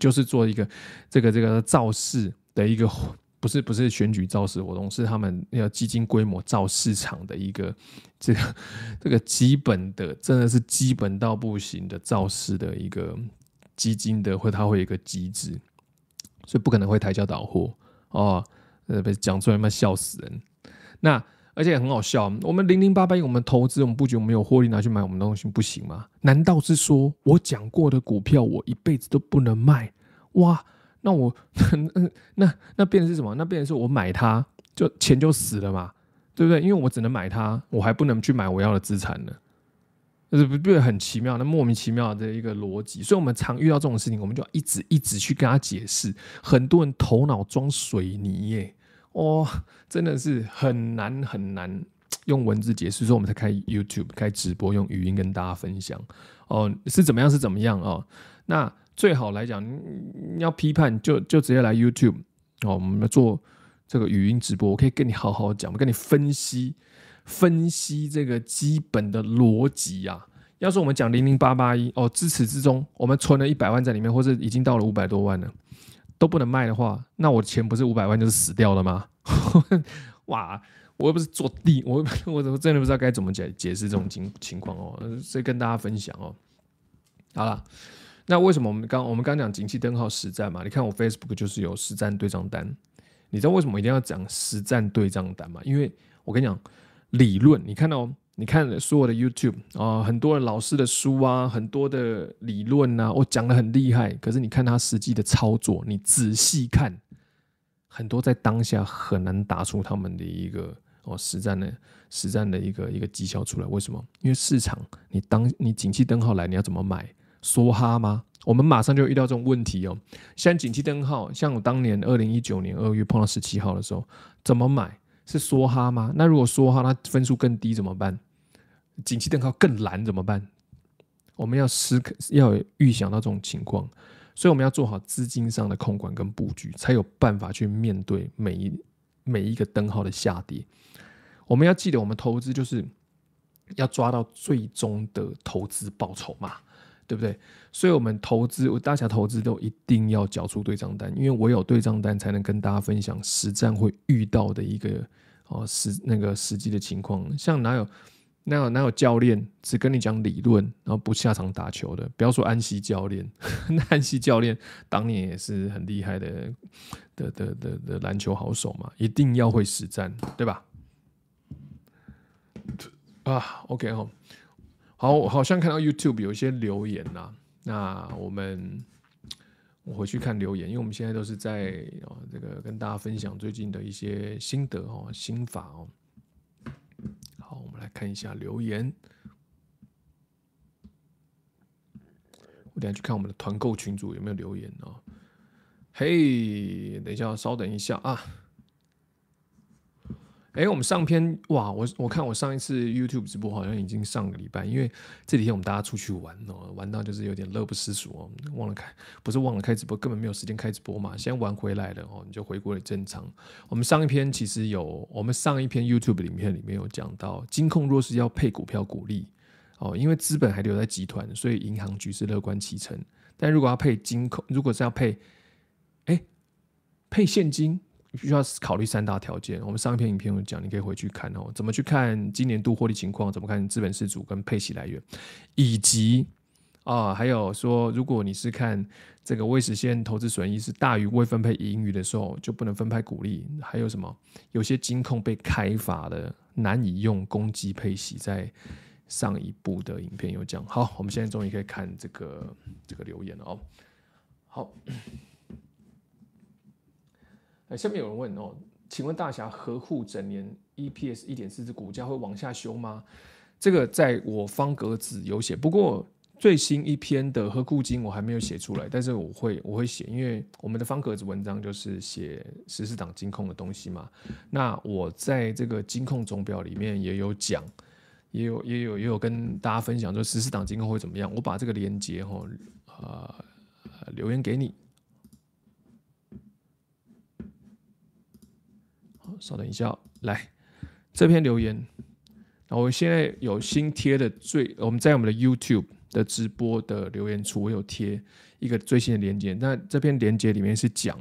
就是做一个这个这个造势的一个。不是不是选举造势活动，是他们要基金规模造市场的一个这个这个基本的，真的是基本到不行的造势的一个基金的，会它会有一个机制，所以不可能会抬轿倒货哦。呃，被讲出来嘛，笑死人。那而且很好笑。我们零零八八亿，我们投资，我们不觉得我们有获利拿去买我们的东西不行吗？难道是说我讲过的股票我一辈子都不能卖？哇，那我 那那那变成是什么？那变成是我买它就钱就死了嘛，对不对？因为我只能买它，我还不能去买我要的资产呢。是不是很奇妙？那莫名其妙的一个逻辑，所以我们常遇到这种事情，我们就要一直一直去跟他解释。很多人头脑装水泥耶，哦，真的是很难很难用文字解释，所以我们才开 YouTube 开直播，用语音跟大家分享。哦，是怎么样是怎么样哦？那最好来讲，你要批判就就直接来 YouTube 哦，我们做这个语音直播，我可以跟你好好讲，我跟你分析。分析这个基本的逻辑啊，要是我们讲零零八八一哦，自始至终我们存了一百万在里面，或者已经到了五百多万了，都不能卖的话，那我钱不是五百万就是死掉了吗？哇，我又不是做地，我我我真的不知道该怎么解解释这种情情况哦，所以跟大家分享哦。好了，那为什么我们刚我们刚讲景气灯号实战嘛？你看我 Facebook 就是有实战对账单，你知道为什么一定要讲实战对账单吗？因为我跟你讲。理论，你看到、你看所有的 YouTube 啊、很多的老师的书啊，很多的理论啊，我讲的很厉害。可是你看他实际的操作，你仔细看，很多在当下很难打出他们的一个哦实战的实战的一个一个绩效出来。为什么？因为市场，你当你景气灯号来，你要怎么买？梭哈吗？我们马上就遇到这种问题哦。像景气灯号，像我当年二零一九年二月碰到十七号的时候，怎么买？是梭哈吗？那如果梭哈，那分数更低怎么办？景气灯号更蓝怎么办？我们要思考，要预想到这种情况，所以我们要做好资金上的控管跟布局，才有办法去面对每一每一个灯号的下跌。我们要记得，我们投资就是要抓到最终的投资报酬嘛。对不对？所以，我们投资，我大家投资都一定要缴出对账单，因为我有对账单，才能跟大家分享实战会遇到的一个哦实那个实际的情况。像哪有哪有哪有教练只跟你讲理论，然后不下场打球的？不要说安西教练，那安西教练当年也是很厉害的的的的的篮球好手嘛，一定要会实战，对吧？啊，OK 哈。好，我好像看到 YouTube 有一些留言呐、啊，那我们我回去看留言，因为我们现在都是在哦这个跟大家分享最近的一些心得哦心法哦。好，我们来看一下留言。我等下去看我们的团购群组有没有留言哦。嘿，等一下，稍等一下啊。哎，我们上篇哇，我我看我上一次 YouTube 直播好像已经上个礼拜，因为这几天我们大家出去玩哦，玩到就是有点乐不思蜀哦，忘了开，不是忘了开直播，根本没有时间开直播嘛。现在玩回来了哦，你就回归了正常。我们上一篇其实有，我们上一篇 YouTube 里面里面有讲到，金控若是要配股票股利哦，因为资本还留在集团，所以银行局势乐观其成。但如果要配金控，如果是要配，哎，配现金。必须要考虑三大条件。我们上一篇影片有讲，你可以回去看哦。怎么去看今年度获利情况？怎么看资本市主跟配息来源？以及啊、还有说，如果你是看这个未实现投资损益是大于未分配盈余的时候，就不能分派股利。还有什么？有些金控被开罚的，难以用公积配息。在上一部的影片有讲。好，我们现在终于可以看这个这个留言了哦。好。下面有人问哦，请问大侠合库整年 EPS 一点四之股价会往下修吗？这个在我方格子有写，不过最新一篇的合库金我还没有写出来，但是我会我会写，因为我们的方格子文章就是写十四档金控的东西嘛。那我在这个金控总表里面也有讲，也有也有也有跟大家分享说十四档金控会怎么样。我把这个连接哈呃留言给你。稍等一下，来这篇留言，那我现在有新贴的最，我们在我们的 YouTube 的直播的留言处，我有贴一个最新的连接。那这篇连接里面是讲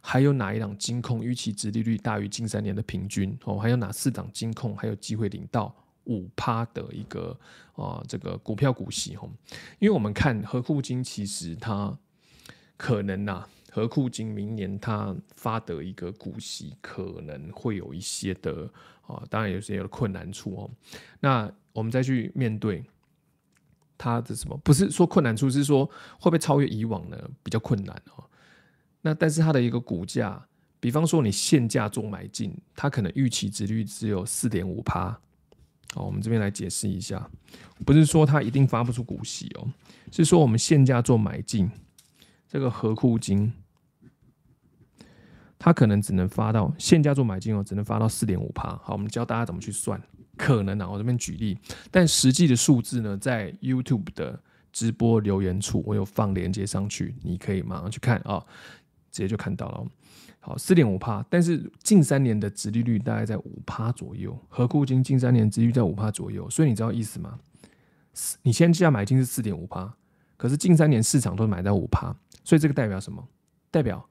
还有哪一档金控预期殖利率大于近三年的平均哦，还有哪四档金控还有机会领到五趴的一个啊这个股票股息哦，因为我们看合库金其实它可能呐、啊。何库金明年它发的一个股息可能会有一些的啊，当然有些有困难处哦。那我们再去面对它的什么？不是说困难处，是说会不会超越以往呢？比较困难哦。那但是它的一个股价，比方说你现价做买进，它可能预期值率只有四点五趴。好，我们这边来解释一下，不是说它一定发不出股息哦，是说我们现价做买进，这个合库金，它可能只能发到现价做买进哦，只能发到四点五趴。好，我们教大家怎么去算，可能啊，我这边举例，但实际的数字呢，在 YouTube 的直播留言处，我有放链接上去，你可以马上去看啊、哦，直接就看到了。好，四点五趴，但是近三年的殖利率大概在五趴左右，合库金近三年殖利率在五趴左右，所以你知道意思吗？你现在买进是四点五趴，可是近三年市场都买到五趴，所以这个代表什么？代表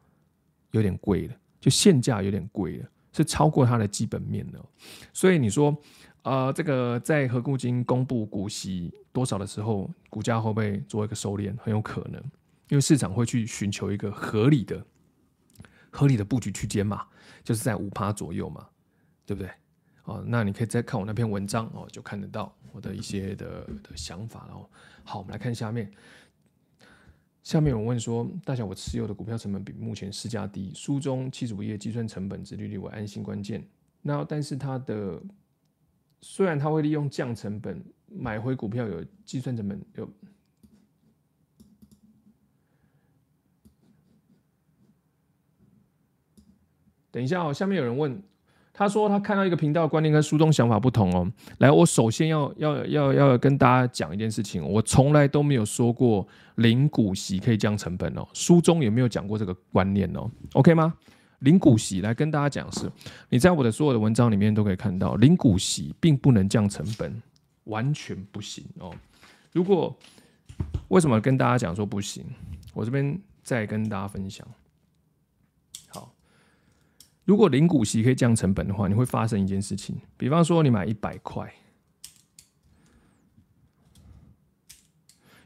有点贵了，就现价有点贵了，是超过它的基本面了。所以你说，呃，这个在合库金公布股息多少的时候，股价会不会做一个收敛？很有可能，因为市场会去寻求一个合理的。合理的布局区间嘛，就是在五趴左右嘛，对不对？哦，那你可以再看我那篇文章哦，就看得到我的一些的的想法了哦。好，我们来看下面。下面有人问说，大小我持有的股票成本比目前市价低，书中七十五页计算成本殖利率为安心关键。那但是它的虽然它会利用降成本买回股票，有计算成本有。等一下哦，下面有人问，他说他看到一个频道的观念跟书中想法不同哦。来，我首先要要要要跟大家讲一件事情，我从来都没有说过零股息可以降成本哦，书中也没有讲过这个观念哦，OK 吗？零股息来跟大家讲是，你在我的所有的文章里面都可以看到，零股息并不能降成本，完全不行哦。如果为什么跟大家讲说不行？我这边再跟大家分享。如果零股息可以降成本的话，你会发生一件事情。比方说，你买一百块，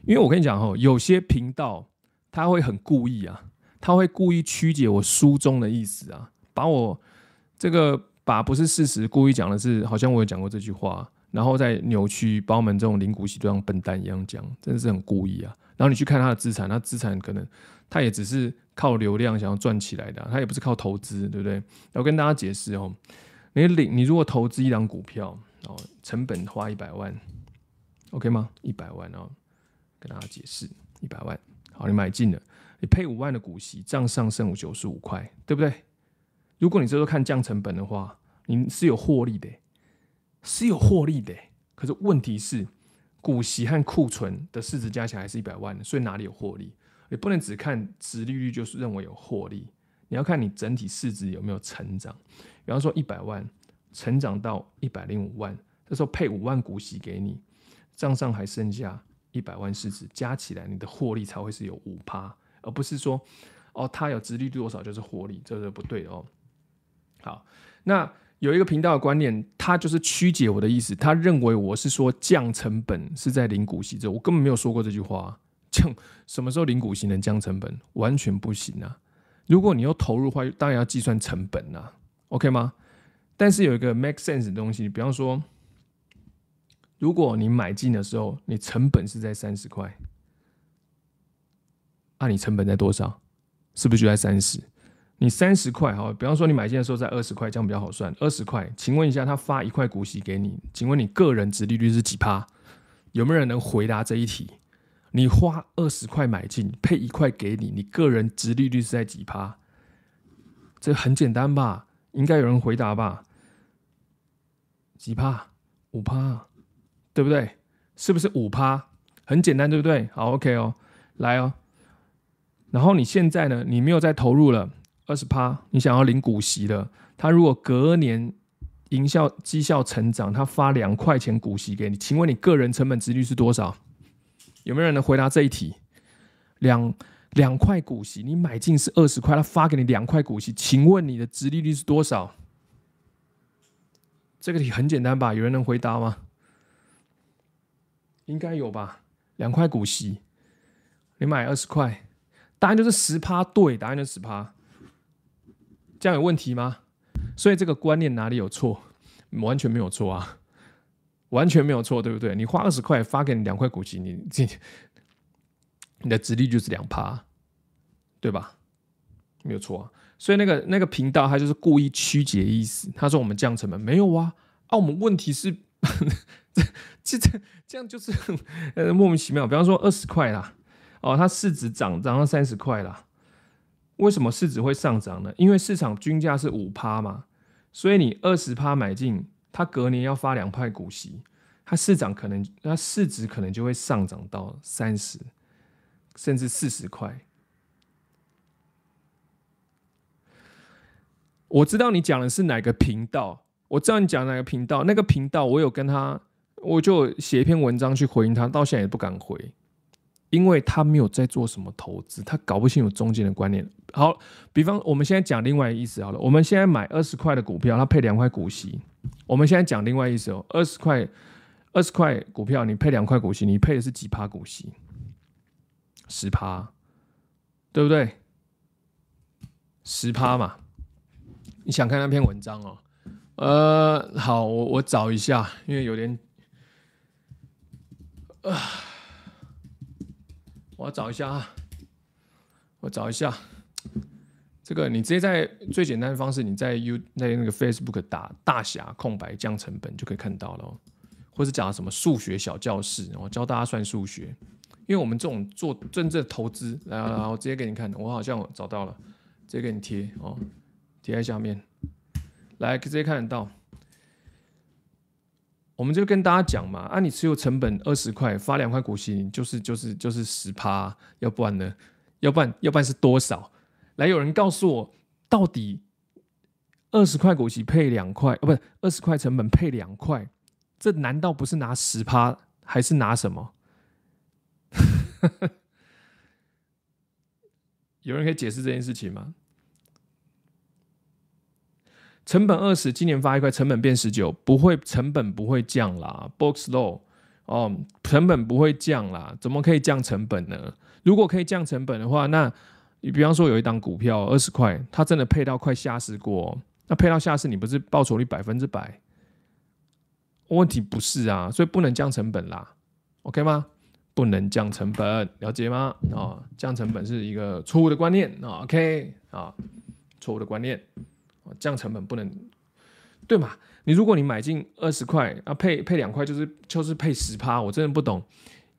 因为我跟你讲哦，有些频道他会很故意啊，他会故意曲解我书中的意思啊，把我这个把不是事实故意讲的是，好像我有讲过这句话，然后再扭曲，把我们这种零股息都像笨蛋一样讲，真的是很故意啊。然后你去看他的资产，他资产可能他也只是。靠流量想要赚起来的、他也不是靠投资，对不对？要跟大家解释哦，你领你如果投资一档股票哦，成本花一百万，OK 吗？一百万哦，跟大家解释一百万，好，你买进了，你配五万的股息，账上剩九十五块，对不对？如果你这时候看降成本的话，你是有获利的，是有获利的。可是问题是，股息和库存的市值加起来是一百万，所以哪里有获利？你不能只看殖利率就是认为有获利，你要看你整体市值有没有成长。比方说一百万成长到一百零五万，这时候配五万股息给你，账上还剩下一百万市值，加起来你的获利才会是有五趴，而不是说哦，它有殖利率多少就是获利，这是不对的哦。好，那有一个频道的观念，他就是曲解我的意思，他认为我是说降成本是在零股息这，我根本没有说过这句话。降什么时候零股息能降成本？完全不行啊！如果你要投入的话，当然要计算成本呐，OK 吗？但是有一个 make sense 的东西，比方说，如果你买进的时候，你成本是在三十块，那你成本在多少？是不是就在三十？你三十块哈，比方说你买进的时候在二十块，这样比较好算。二十块，请问一下，他发一块股息给你，请问你个人殖利率是几趴？有没有人能回答这一题？你花二十块买进，配一块给你，你个人殖利率是在几趴？这很简单吧？应该有人回答吧？几趴？五趴，对不对？是不是五趴？很简单，对不对？好，OK 哦，来哦。然后你现在呢？你没有再投入了二十趴，你想要领股息了。他如果隔年营销绩效成长，他发两块钱股息给你，请问你个人成本殖利率是多少？有没有人能回答这一题？两两块股息，你买进是二十块，他发给你两块股息，请问你的殖利率是多少？这个题很简单吧？有人能回答吗？应该有吧？两块股息，你买二十块，答案就是十趴，对，答案就是十趴。这样有问题吗？所以这个观念哪里有错？完全没有错啊，完全没有错，对不对？你花二十块发给你两块股息，你这你的殖利率就是两趴，对吧？没有错啊。所以那个那个频道他就是故意曲解意思，他说我们降成本没有啊啊，我们问题是 这这这样就是呃莫名其妙。比方说二十块啦，哦，它市值涨涨到三十块啦。为什么市值会上涨呢？因为市场均价是五趴嘛，所以你二十趴买进，它隔年要发两派股息，它市涨可能它市值可能就会上涨到三十甚至四十块。我知道你讲的是哪个频道，我知道你讲哪个频道，那个频道我有跟他，我就写一篇文章去回应他，到现在也不敢回。因为他没有在做什么投资，他搞不清楚中间的观念。好，比方我们现在讲另外一意思好了，我们现在买二十块的股票，它配两块股息。我们现在讲另外一个意思哦，二十块，二十块股票你配两块股息，你配的是几趴股息？十趴，对不对？十趴嘛。你想看那篇文章哦？呃，好，我我找一下，因为有点，啊。我找一下啊，我找一下这个，你直接在最简单的方式，你在 U 在那个 Facebook 打大侠空白降成本就可以看到了，或是讲什么数学小教室，我教大家算数学，因为我们这种做真正投资，来来来，我直接给你看，我好像找到了，直接给你贴哦，贴在下面，来直接看得到。我们就跟大家讲嘛，啊，你持有成本二十块，发两块股息，就是就是就是十趴，要不然呢？要不然要不然是多少？来，有人告诉我，到底二十块股息配两块，哦，不是二十块成本配两块，这难道不是拿十趴，还是拿什么？有人可以解释这件事情吗？成本二十，今年发一块，成本变十九，不会，成本不会降啦。Box low 哦，成本不会降啦，怎么可以降成本呢？如果可以降成本的话，那你比方说有一档股票二十块，它真的配到快下市过，那配到下市，你不是报酬率百分之百？问题不是啊，所以不能降成本啦，OK 吗？不能降成本，了解吗？啊、哦，降成本是一个错误的观念啊，OK 啊，错误的观念。降成本不能，对嘛？你如果你买进二十块啊，配配两块，就是就是配十趴。我真的不懂，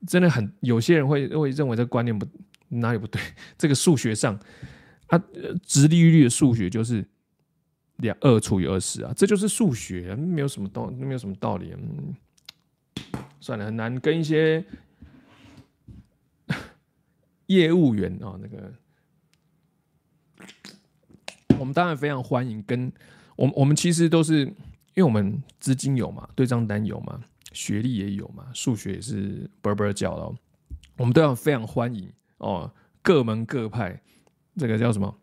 真的很有些人会会认为这观念不哪里不对。这个数学上啊，殖利率的数学就是两二除以二十啊，这就是数学，没有什么道，没有什么道理。嗯，算了，很难跟一些 业务员啊那个。我们当然非常欢迎跟，我们我们其实都是，因为我们资金有嘛，对账单有嘛，学历也有嘛，数学也是啵啵叫了，我们都要非常欢迎哦，各门各派，这个叫什么？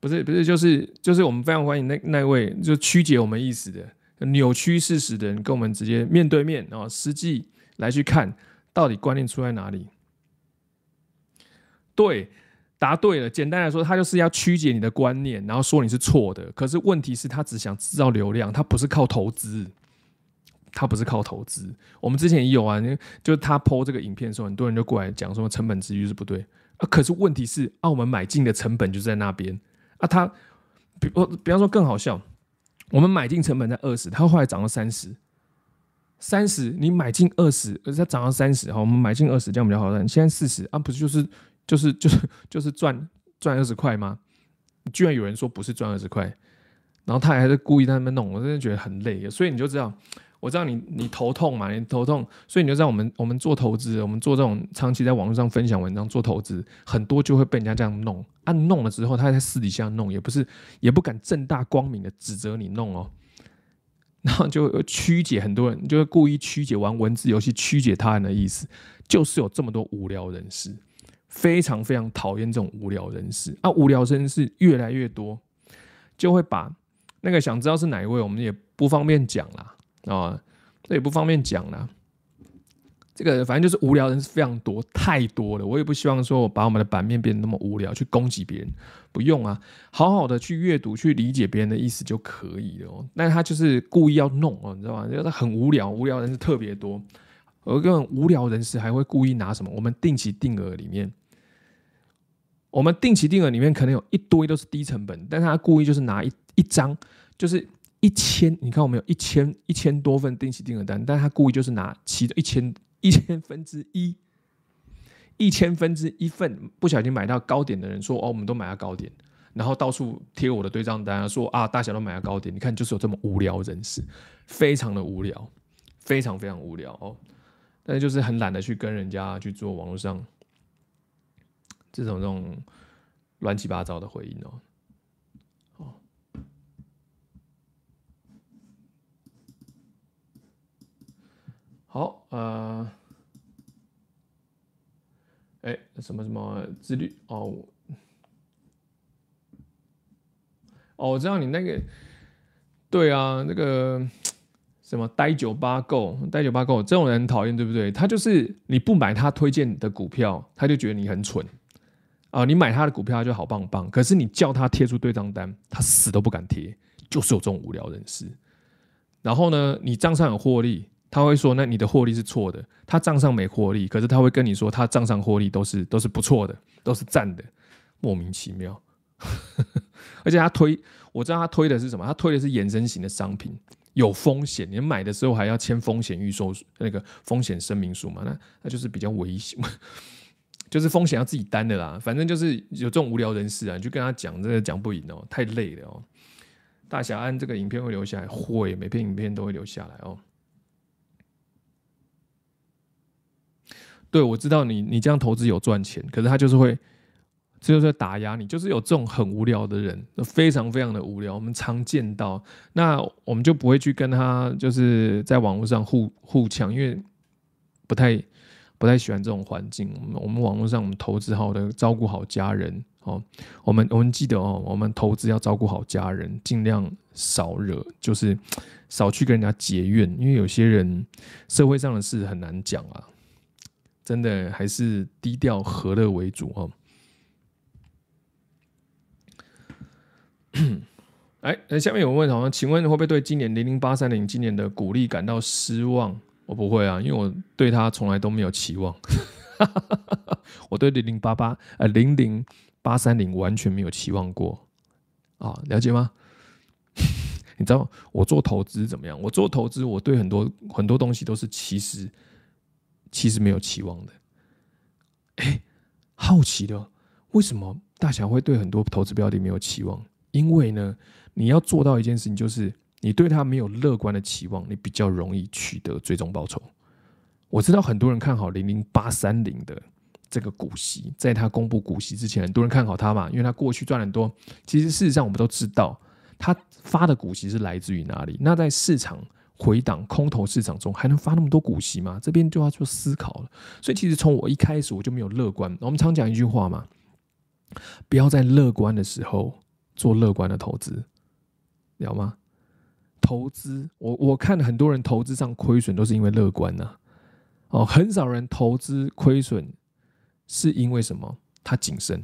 不是不是，就是就是我们非常欢迎那那位就曲解我们意思的、扭曲事实的人，跟我们直接面对面哦，实际来去看到底观念出在哪里？对。答对了，简单来说，他就是要曲解你的观念，然后说你是错的。可是问题是，他只想制造流量，他不是靠投资，他不是靠投资。我们之前也有啊，就是他 PO 这个影片的时候，很多人就过来讲说成本之余是不对啊。可是问题是，澳门买进的成本就在那边啊。他比我比方说更好笑，我们买进成本在二十，他后来涨到三十，三十你买进二十，而且它涨到三十，好，我们买进二十，这样比较好赚。现在四十啊，不是就是。就是就是就是赚赚二十块吗？居然有人说不是赚二十块，然后他还是故意在那边弄，我真的觉得很累。所以你就知道，我知道你你头痛嘛，你头痛，所以你就知道我们我们做投资，我们做这种长期在网络上分享文章做投资，很多就会被人家这样弄。按、弄了之后，他在私底下弄，也不是也不敢正大光明的指责你弄哦，然后就曲解很多人，就会故意曲解玩文字游戏，曲解他人的意思，就是有这么多无聊人士。非常非常讨厌这种无聊人士啊！无聊人士越来越多，就会把那个想知道是哪一位，我们也不方便讲啦啊，这也不方便讲啦。这个反正就是无聊人是非常多，太多了。我也不希望说我把我们的版面变得那么无聊，去攻击别人，不用啊，好好的去阅读，去理解别人的意思就可以了哦。但他就是故意要弄哦，你知道吗？就是很无聊，无聊人是特别多。而更无聊人士还会故意拿什么？我们定期定额里面，我们定期定额里面可能有一堆都是低成本，但他故意就是拿一一张，就是一千。你看我们有一千一千多份定期定额单，但他故意就是拿其中一千。一千分之一，一千分之一份，不小心买到高点的人说：“哦，我们都买到高点。”然后到处贴我的对账单，说：“啊，大小都买到高点。”你看，就是有这么无聊人士，非常的无聊，非常非常无聊哦。但是就是很懒得去跟人家去做网络上这种这种乱七八糟的回应哦。好，呃，哎，什么什么自律哦，哦，我知道你那个，对啊，那个什么呆九八购呆九八购这种人很讨厌，对不对？他就是你不买他推荐的股票，他就觉得你很蠢啊、你买他的股票，他就好棒棒。可是你叫他贴出对账单，他死都不敢贴，就是有这种无聊人士。然后呢，你账上有获利。他会说：“那你的获利是错的，他账上没获利，可是他会跟你说他账上获利都是都是不错的，都是赞的，莫名其妙。而且他推，我知道他推的是什么？他推的是衍生型的商品，有风险，你买的时候还要签风险预售那个风险声明书嘛？那那就是比较危险，就是风险要自己担的啦。反正就是有这种无聊人士啊，你就跟他讲，这个讲不赢哦，太累了哦。大侠安这个影片会留下来，会每篇影片都会留下来哦。”对，我知道你，你这样投资有赚钱，可是他就是会，这就是打压你，就是有这种很无聊的人，非常非常的无聊，我们常见到，那我们就不会去跟他就是在网络上互互呛，因为不太不太喜欢这种环境。我们我们网络上，我们投资好的，照顾好家人哦。我们我们记得哦，我们投资要照顾好家人，尽量少惹，就是少去跟人家结怨，因为有些人社会上的事很难讲啊。真的还是低调和乐为主哦。哎，那下面有问好像，请问会不会对今年零零八三零今年的股利感到失望？我不会啊，因为我对他从来都没有期望。我对零零八八呃零零八三零完全没有期望过啊，了解吗？你知道我做投资怎么样？我做投资，我对很多很多东西都是其实。其实没有期望的，哎，好奇的，为什么大侠会对很多投资标的没有期望？因为呢，你要做到一件事情，就是你对他没有乐观的期望，你比较容易取得最终报酬。我知道很多人看好零零八三零的这个股息，在他公布股息之前，很多人看好他嘛，因为他过去赚很多。其实事实上，我们都知道他发的股息是来自于哪里。那在市场。回档空头市场中还能发那么多股息吗？这边就要做思考了。所以其实从我一开始我就没有乐观。我们常讲一句话嘛，不要在乐观的时候做乐观的投资，了吗？投资，我我看很多人投资上亏损都是因为乐观呐。哦，很少人投资亏损是因为什么？他谨慎，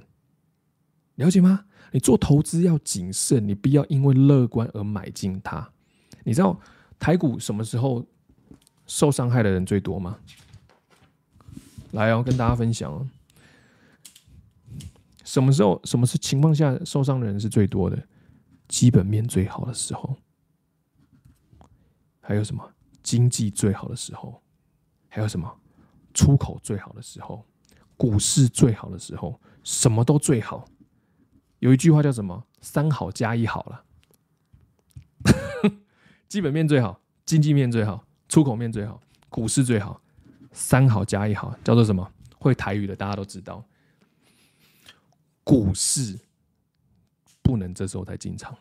了解吗？你做投资要谨慎，你不要因为乐观而买进它。你知道？台股什么时候受伤害的人最多吗？来哦，跟大家分享哦。什么时候、什么是情况下受伤的人是最多的？基本面最好的时候，还有什么？经济最好的时候，还有什么？出口最好的时候，股市最好的时候，什么都最好。有一句话叫什么？三好加一好了。基本面最好，经济面最好，出口面最好，股市最好，三好加一好，叫做什么？会台语的大家都知道。股市不能这时候才进场，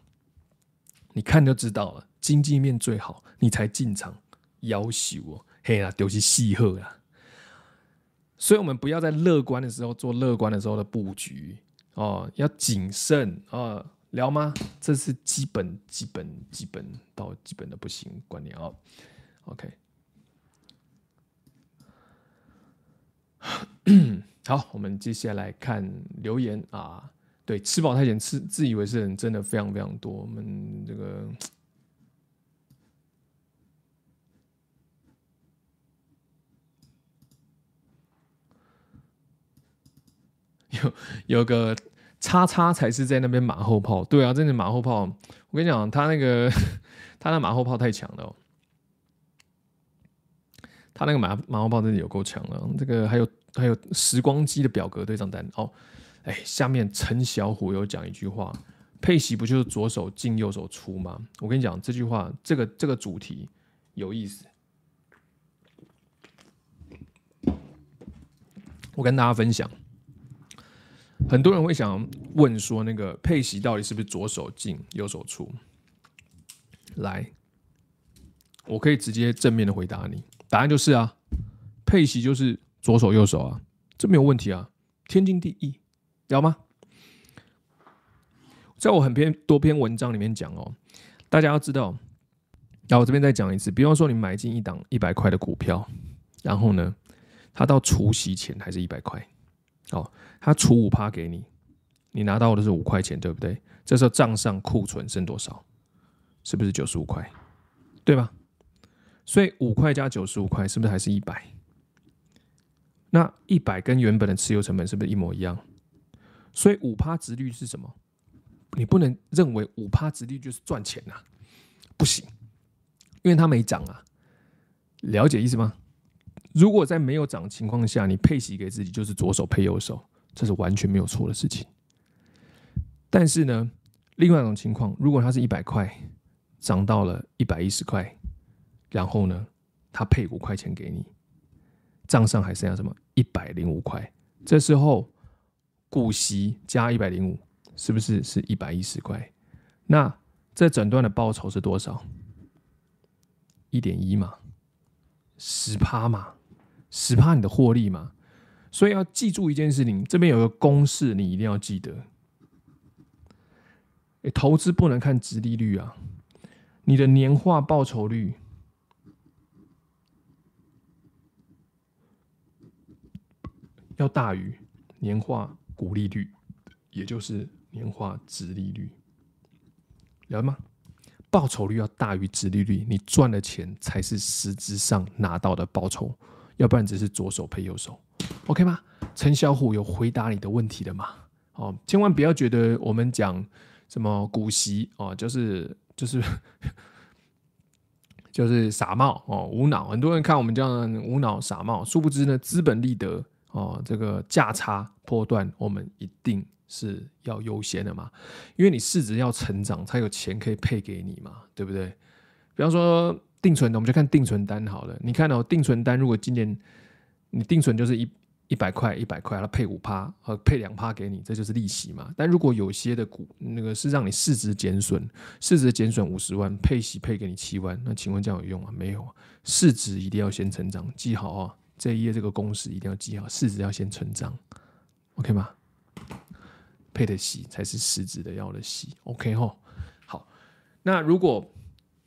你看就知道了。经济面最好，你才进场，夭寿哦，嘿啦，丢弃细贺啦。所以，我们不要在乐观的时候做乐观的时候的布局哦，要谨慎啊。哦聊吗？这是基本、基本、基本到基本的不行观念哦。OK，好，我们接下来看留言啊。对，吃饱太闲，吃自以为是的人真的非常非常多。我们这个有有个叉叉才是在那边马后炮。对啊，真的马后炮。我跟你讲，他那个 他那马后炮太强了。他那个马马后炮真的有够强了。这个还有还有时光机的表格对账单哦。哎，下面陈小虎有讲一句话，配息不就是左手进右手出吗？我跟你讲这句话，这个这个主题有意思。我跟大家分享，很多人会想问说，那个配息到底是不是左手进右手出？来，我可以直接正面的回答你，答案就是啊，配息就是左手右手啊，这没有问题啊，天经地义。要吗？在我很篇多篇文章里面讲哦，大家要知道，那我这边再讲一次，比方说你买进一档一百块的股票，然后呢，它到除息前还是一百块，哦，他除五趴给你，你拿到的是五块钱，对不对？这时候账上库存剩多少？是不是九十五块？对吧？所以五块加九十五块，是不是还是一百？那一百跟原本的持有成本是不是一模一样？所以五趴值率是什么？你不能认为五趴值率就是赚钱、啊，不行，因为它没涨啊。了解意思吗？如果在没有涨情况下，你配息给自己就是左手配右手，这是完全没有错的事情。但是呢，另外一种情况，如果它是一百块涨到了一百一十块，然后呢，它配五块钱给你，账上还剩下什么一百零五块，这时候。股息加一百零五，是不是是一百一十块？那这整段的报酬是多少？一点一嘛，十趴嘛，十趴你的获利嘛。所以要记住一件事情，这边有个公式，你一定要记得。欸，投资不能看值利率啊，你的年化报酬率要大于年化。股利率，也就是年化值利率，了解吗？报酬率要大于值利率，你赚的钱才是实质上拿到的报酬，要不然只是左手配右手，OK 吗？陈小虎有回答你的问题的吗？哦，千万不要觉得我们讲什么股息哦，就是就是就是傻帽哦，无脑。很多人看我们这样无脑傻帽，殊不知呢，资本利得。哦，这个价差波段，我们一定是要优先的嘛，因为你市值要成长，才有钱可以配给你嘛，对不对？比方说定存的，我们就看定存单好了。你看哦，定存单如果今年你定存就是一一百块，一百块，它配五趴和配两趴给你，这就是利息嘛。但如果有些的股那个是让你市值减损，市值减损五十万，配息配给你七万，那请问这样有用吗？没有，市值一定要先成长，记好哦。这一页这个公式一定要记好，市值要先成长，OK 吗？配的息才是实质的要的息，OK 吼。好，那如果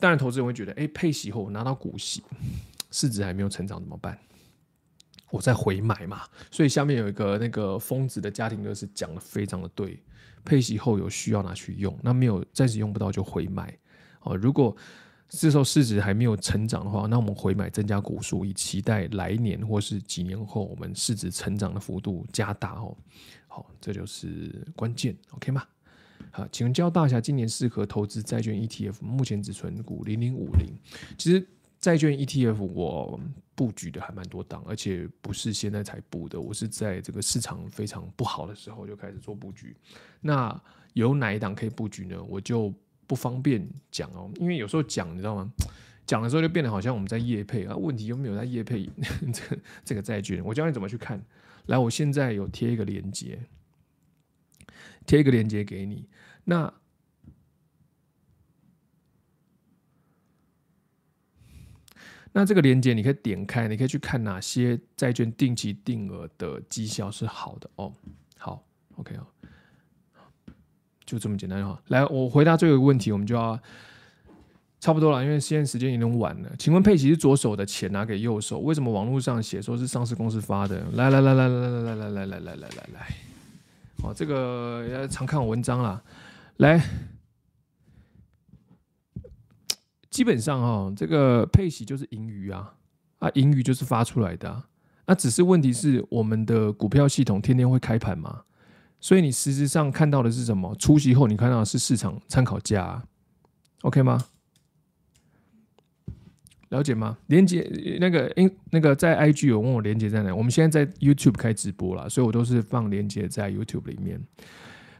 当然投资人会觉得，哎，配息后拿到股息，市值还没有成长怎么办？我再回买嘛。所以下面有一个那个疯子的家庭乐是讲的非常的对，配息后有需要拿去用，那没有暂时用不到就回买哦。如果这时候市值还没有成长的话，那我们回买增加股数，以期待来年或是几年后我们市值成长的幅度加大哦。好，这就是关键，OK 吗？好，请教大侠今年适合投资债券 ETF，目前只存股零零五零。其实债券 ETF 我布局的还蛮多档，而且不是现在才布的，我是在这个市场非常不好的时候就开始做布局。那有哪一档可以布局呢？我就。不方便讲哦，因为有时候讲，你知道吗？讲的时候就变得好像我们在业配啊，问题又没有在业配 这个这个债券。我教你怎么去看。来，我现在有贴一个链接，贴一个链接给你。那那这个链接你可以点开，你可以去看哪些债券定期定额的绩效是好的哦。好，OK 哦。就这么简单哈，来，我回答最后一个问题，我们就要差不多了，因为现在时间有点晚了。请问佩奇是左手的钱拿给右手，为什么网络上写说是上市公司发的？来来来来来来来来来来来来来来，哦，这个要常看我文章啦。来，基本上哈，这个配息就是盈余啊，啊，盈余就是发出来的啊。那只是问题是，我们的股票系统天天会开盘嘛，所以你实质上看到的是什么？出息后你看到的是市场参考价啊，OK 吗？了解吗？连接那个，因那个在 IG 有问我连接在哪？我们现在在 YouTube 开直播了，所以我都是放连接在 YouTube 里面。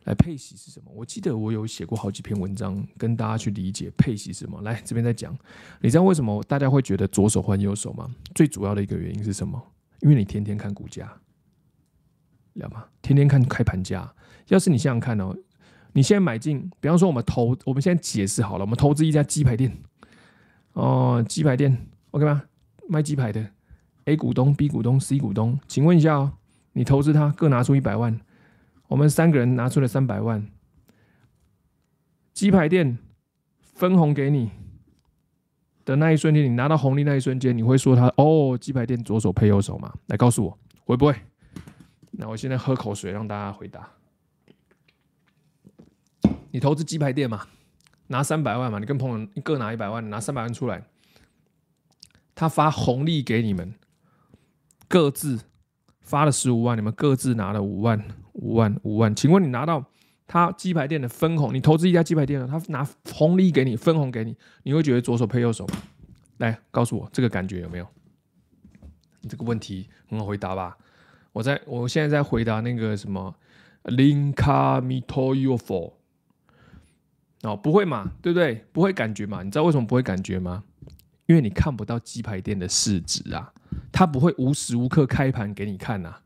来，配息是什么？我记得我有写过好几篇文章，跟大家去理解配息是什么。来，这边再讲。你知道为什么大家会觉得左手换右手吗？最主要的一个原因是什么？因为你天天看股价，了吗？天天看开盘价。要是你想想看哦，你现在买进，比方说我们投，我们现在解释好了，我们投资一家鸡排店。哦，鸡排店，OK 吗？卖鸡排的，A 股东、B 股东、C 股东，请问一下哦，你投资他各拿出一百万，我们三个人拿出了三百万，鸡排店分红给你的那一瞬间，你拿到红利那一瞬间，你会说他哦，鸡排店左手配右手吗？来告诉我，会不会？那我现在喝口水，让大家回答。你投资鸡排店吗？拿三百万嘛，你跟朋友各拿一百万，拿三百万出来，他发红利给你们，各自发了十五万，你们各自拿了五万，五万，五万。请问你拿到他鸡排店的分红，你投资一家鸡排店了，他拿红利给你，分红给你，你会觉得左手配右手吗？来告诉我这个感觉有没有？你这个问题很好回答吧？我在我现在在回答那个什么林卡米托尤佛。哦，不会嘛，对不对？不会感觉嘛？你知道为什么不会感觉吗？因为你看不到鸡排店的市值啊，它不会无时无刻开盘给你看呐。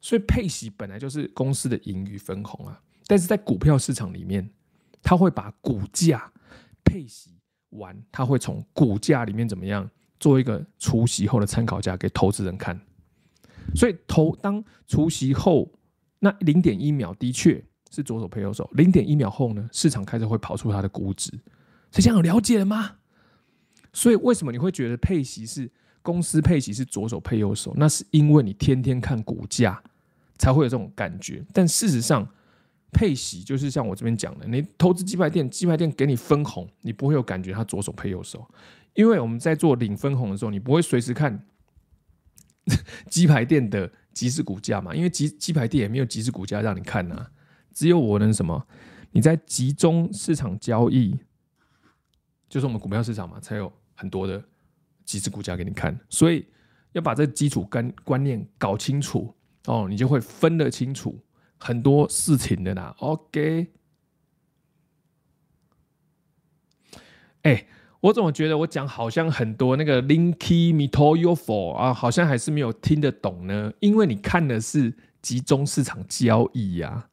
所以配息本来就是公司的盈余分红啊，但是在股票市场里面，它会把股价配息完，它会从股价里面怎么样做一个除息后的参考价给投资人看。所以投当除息后那零点一秒，的确。是左手配右手，零点一秒后呢，市场开始会跑出它的估值，这样有了解了吗？所以为什么你会觉得配息是公司配息是左手配右手？那是因为你天天看股价才会有这种感觉。但事实上，配息就是像我这边讲的，你投资鸡排店，鸡排店给你分红，你不会有感觉它左手配右手，因为我们在做领分红的时候，你不会随时看鸡排店的即时股价嘛，因为鸡鸡排店也没有即时股价让你看呐、啊。只有我能什么？你在集中市场交易，就是我们股票市场嘛，才有很多的即时股价给你看。所以要把这基础观观念搞清楚哦，你就会分得清楚很多事情的啦。OK，哎、我怎么觉得我讲好像很多那个 Linky m e t o r o for 啊，好像还是没有听得懂呢？因为你看的是集中市场交易呀、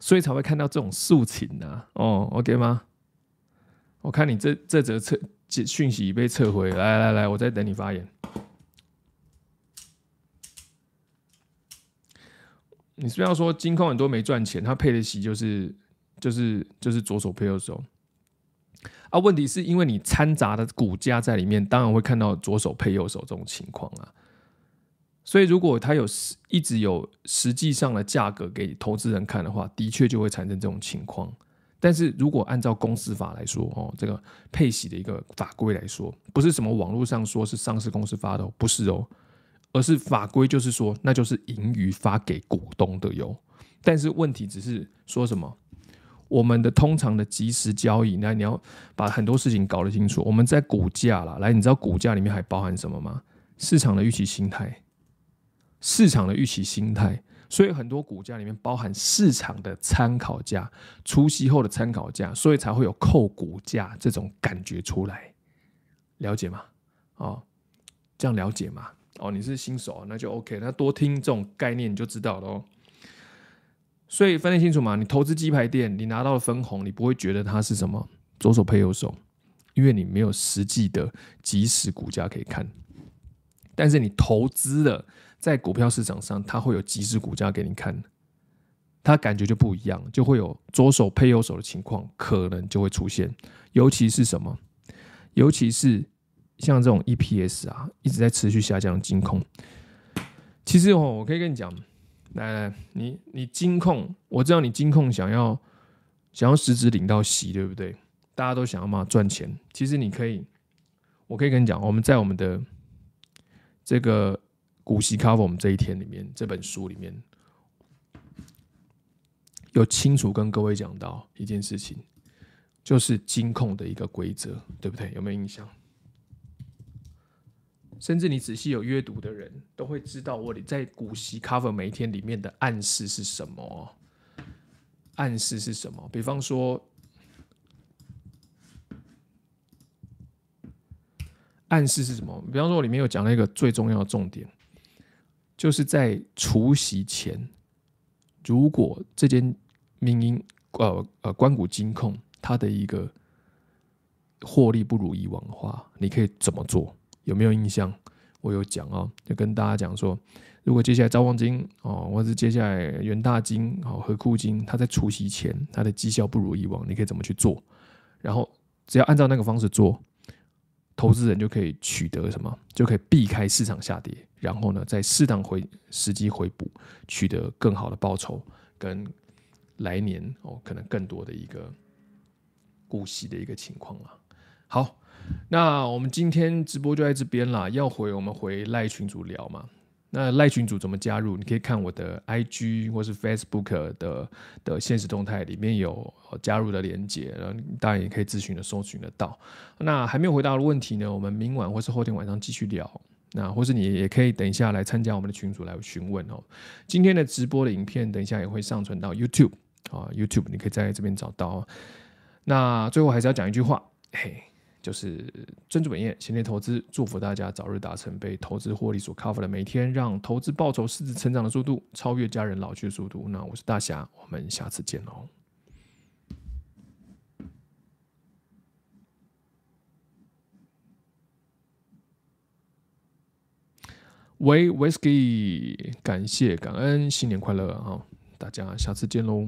所以才会看到这种事情啊，哦，OK 吗？我看你这这则撤讯息已被撤回，来来来，我在等你发言。你是不是要说金控很多没赚钱，他配的息就是就是就是左手配右手啊？问题是因为你掺杂的股价在里面，当然会看到左手配右手这种情况啊。所以，如果它有实一直有实际上的价格给投资人看的话，的确就会产生这种情况。但是如果按照公司法来说，哦，这个配息的一个法规来说，不是什么网络上说是上市公司发的，不是哦，而是法规就是说，那就是盈余发给股东的哟。但是问题只是说什么，我们的通常的即时交易，那你要把很多事情搞得清楚。我们在股价啦，来，你知道股价里面还包含什么吗？市场的预期心态。市场的预期心态，所以很多股价里面包含市场的参考价、除息后的参考价，所以才会有扣股价这种感觉出来，了解吗？哦，这样了解吗？哦，你是新手，那就 OK，那多听这种概念你就知道了。所以分得清楚嘛？你投资鸡排店，你拿到了分红，你不会觉得它是什么左手配右手，因为你没有实际的即时股价可以看，但是你投资了。在股票市场上，它会有即时股价给你看，它感觉就不一样，就会有左手配右手的情况，可能就会出现。尤其是什么？尤其是像这种 EPS 啊，一直在持续下降的金控。其实哦，我可以跟你讲，来来，你你金控，我知道你金控想要想要实质领到息，对不对？大家都想要嘛赚钱。其实你可以，我可以跟你讲，我们在我们的这个股息 cover 我们这一天里面这本书里面，有清楚跟各位讲到一件事情，就是金控的一个规则，对不对？有没有印象？甚至你仔细有阅读的人都会知道，我在股息 cover 每一天里面的暗示是什么？暗示是什么？比方说，暗示是什么？比方说，我里面有讲了一个最重要的重点，就是在除夕前，如果这间民营呃呃官股金控它的一个获利不如以往的话，你可以怎么做？有没有印象？我有讲哦，就跟大家讲说，如果接下来兆丰金哦，或者是接下来元大金哦、合库金，它在除夕前它的绩效不如以往，你可以怎么去做？然后只要按照那个方式做。投资人就可以取得什么？就可以避开市场下跌，然后呢，在适当回时机回补，取得更好的报酬，跟来年哦可能更多的一个股息的一个情况啊。好，那我们今天直播就在这边啦，要回我们回赖群主聊嘛。那赖群组怎么加入？你可以看我的 IG 或是 Facebook 的的现实动态，里面有加入的连接，然后当然也可以咨询的搜寻得到。那还没有回答的问题呢，我们明晚或是后天晚上继续聊。那或是你也可以等一下来参加我们的群组来询问哦。今天的直播的影片等一下也会上传到 YouTube 啊，YouTube 你可以在这边找到。那最后还是要讲一句话，嘿。就是专注本业，闲钱投资，祝福大家早日达成被投资获利所 cover 的每天，让投资报酬市值成长的速度超越家人老去的速度。那我是大侠，我们下次见喽。喂，Whisky，感谢感恩，新年快乐啊！大家下次见喽。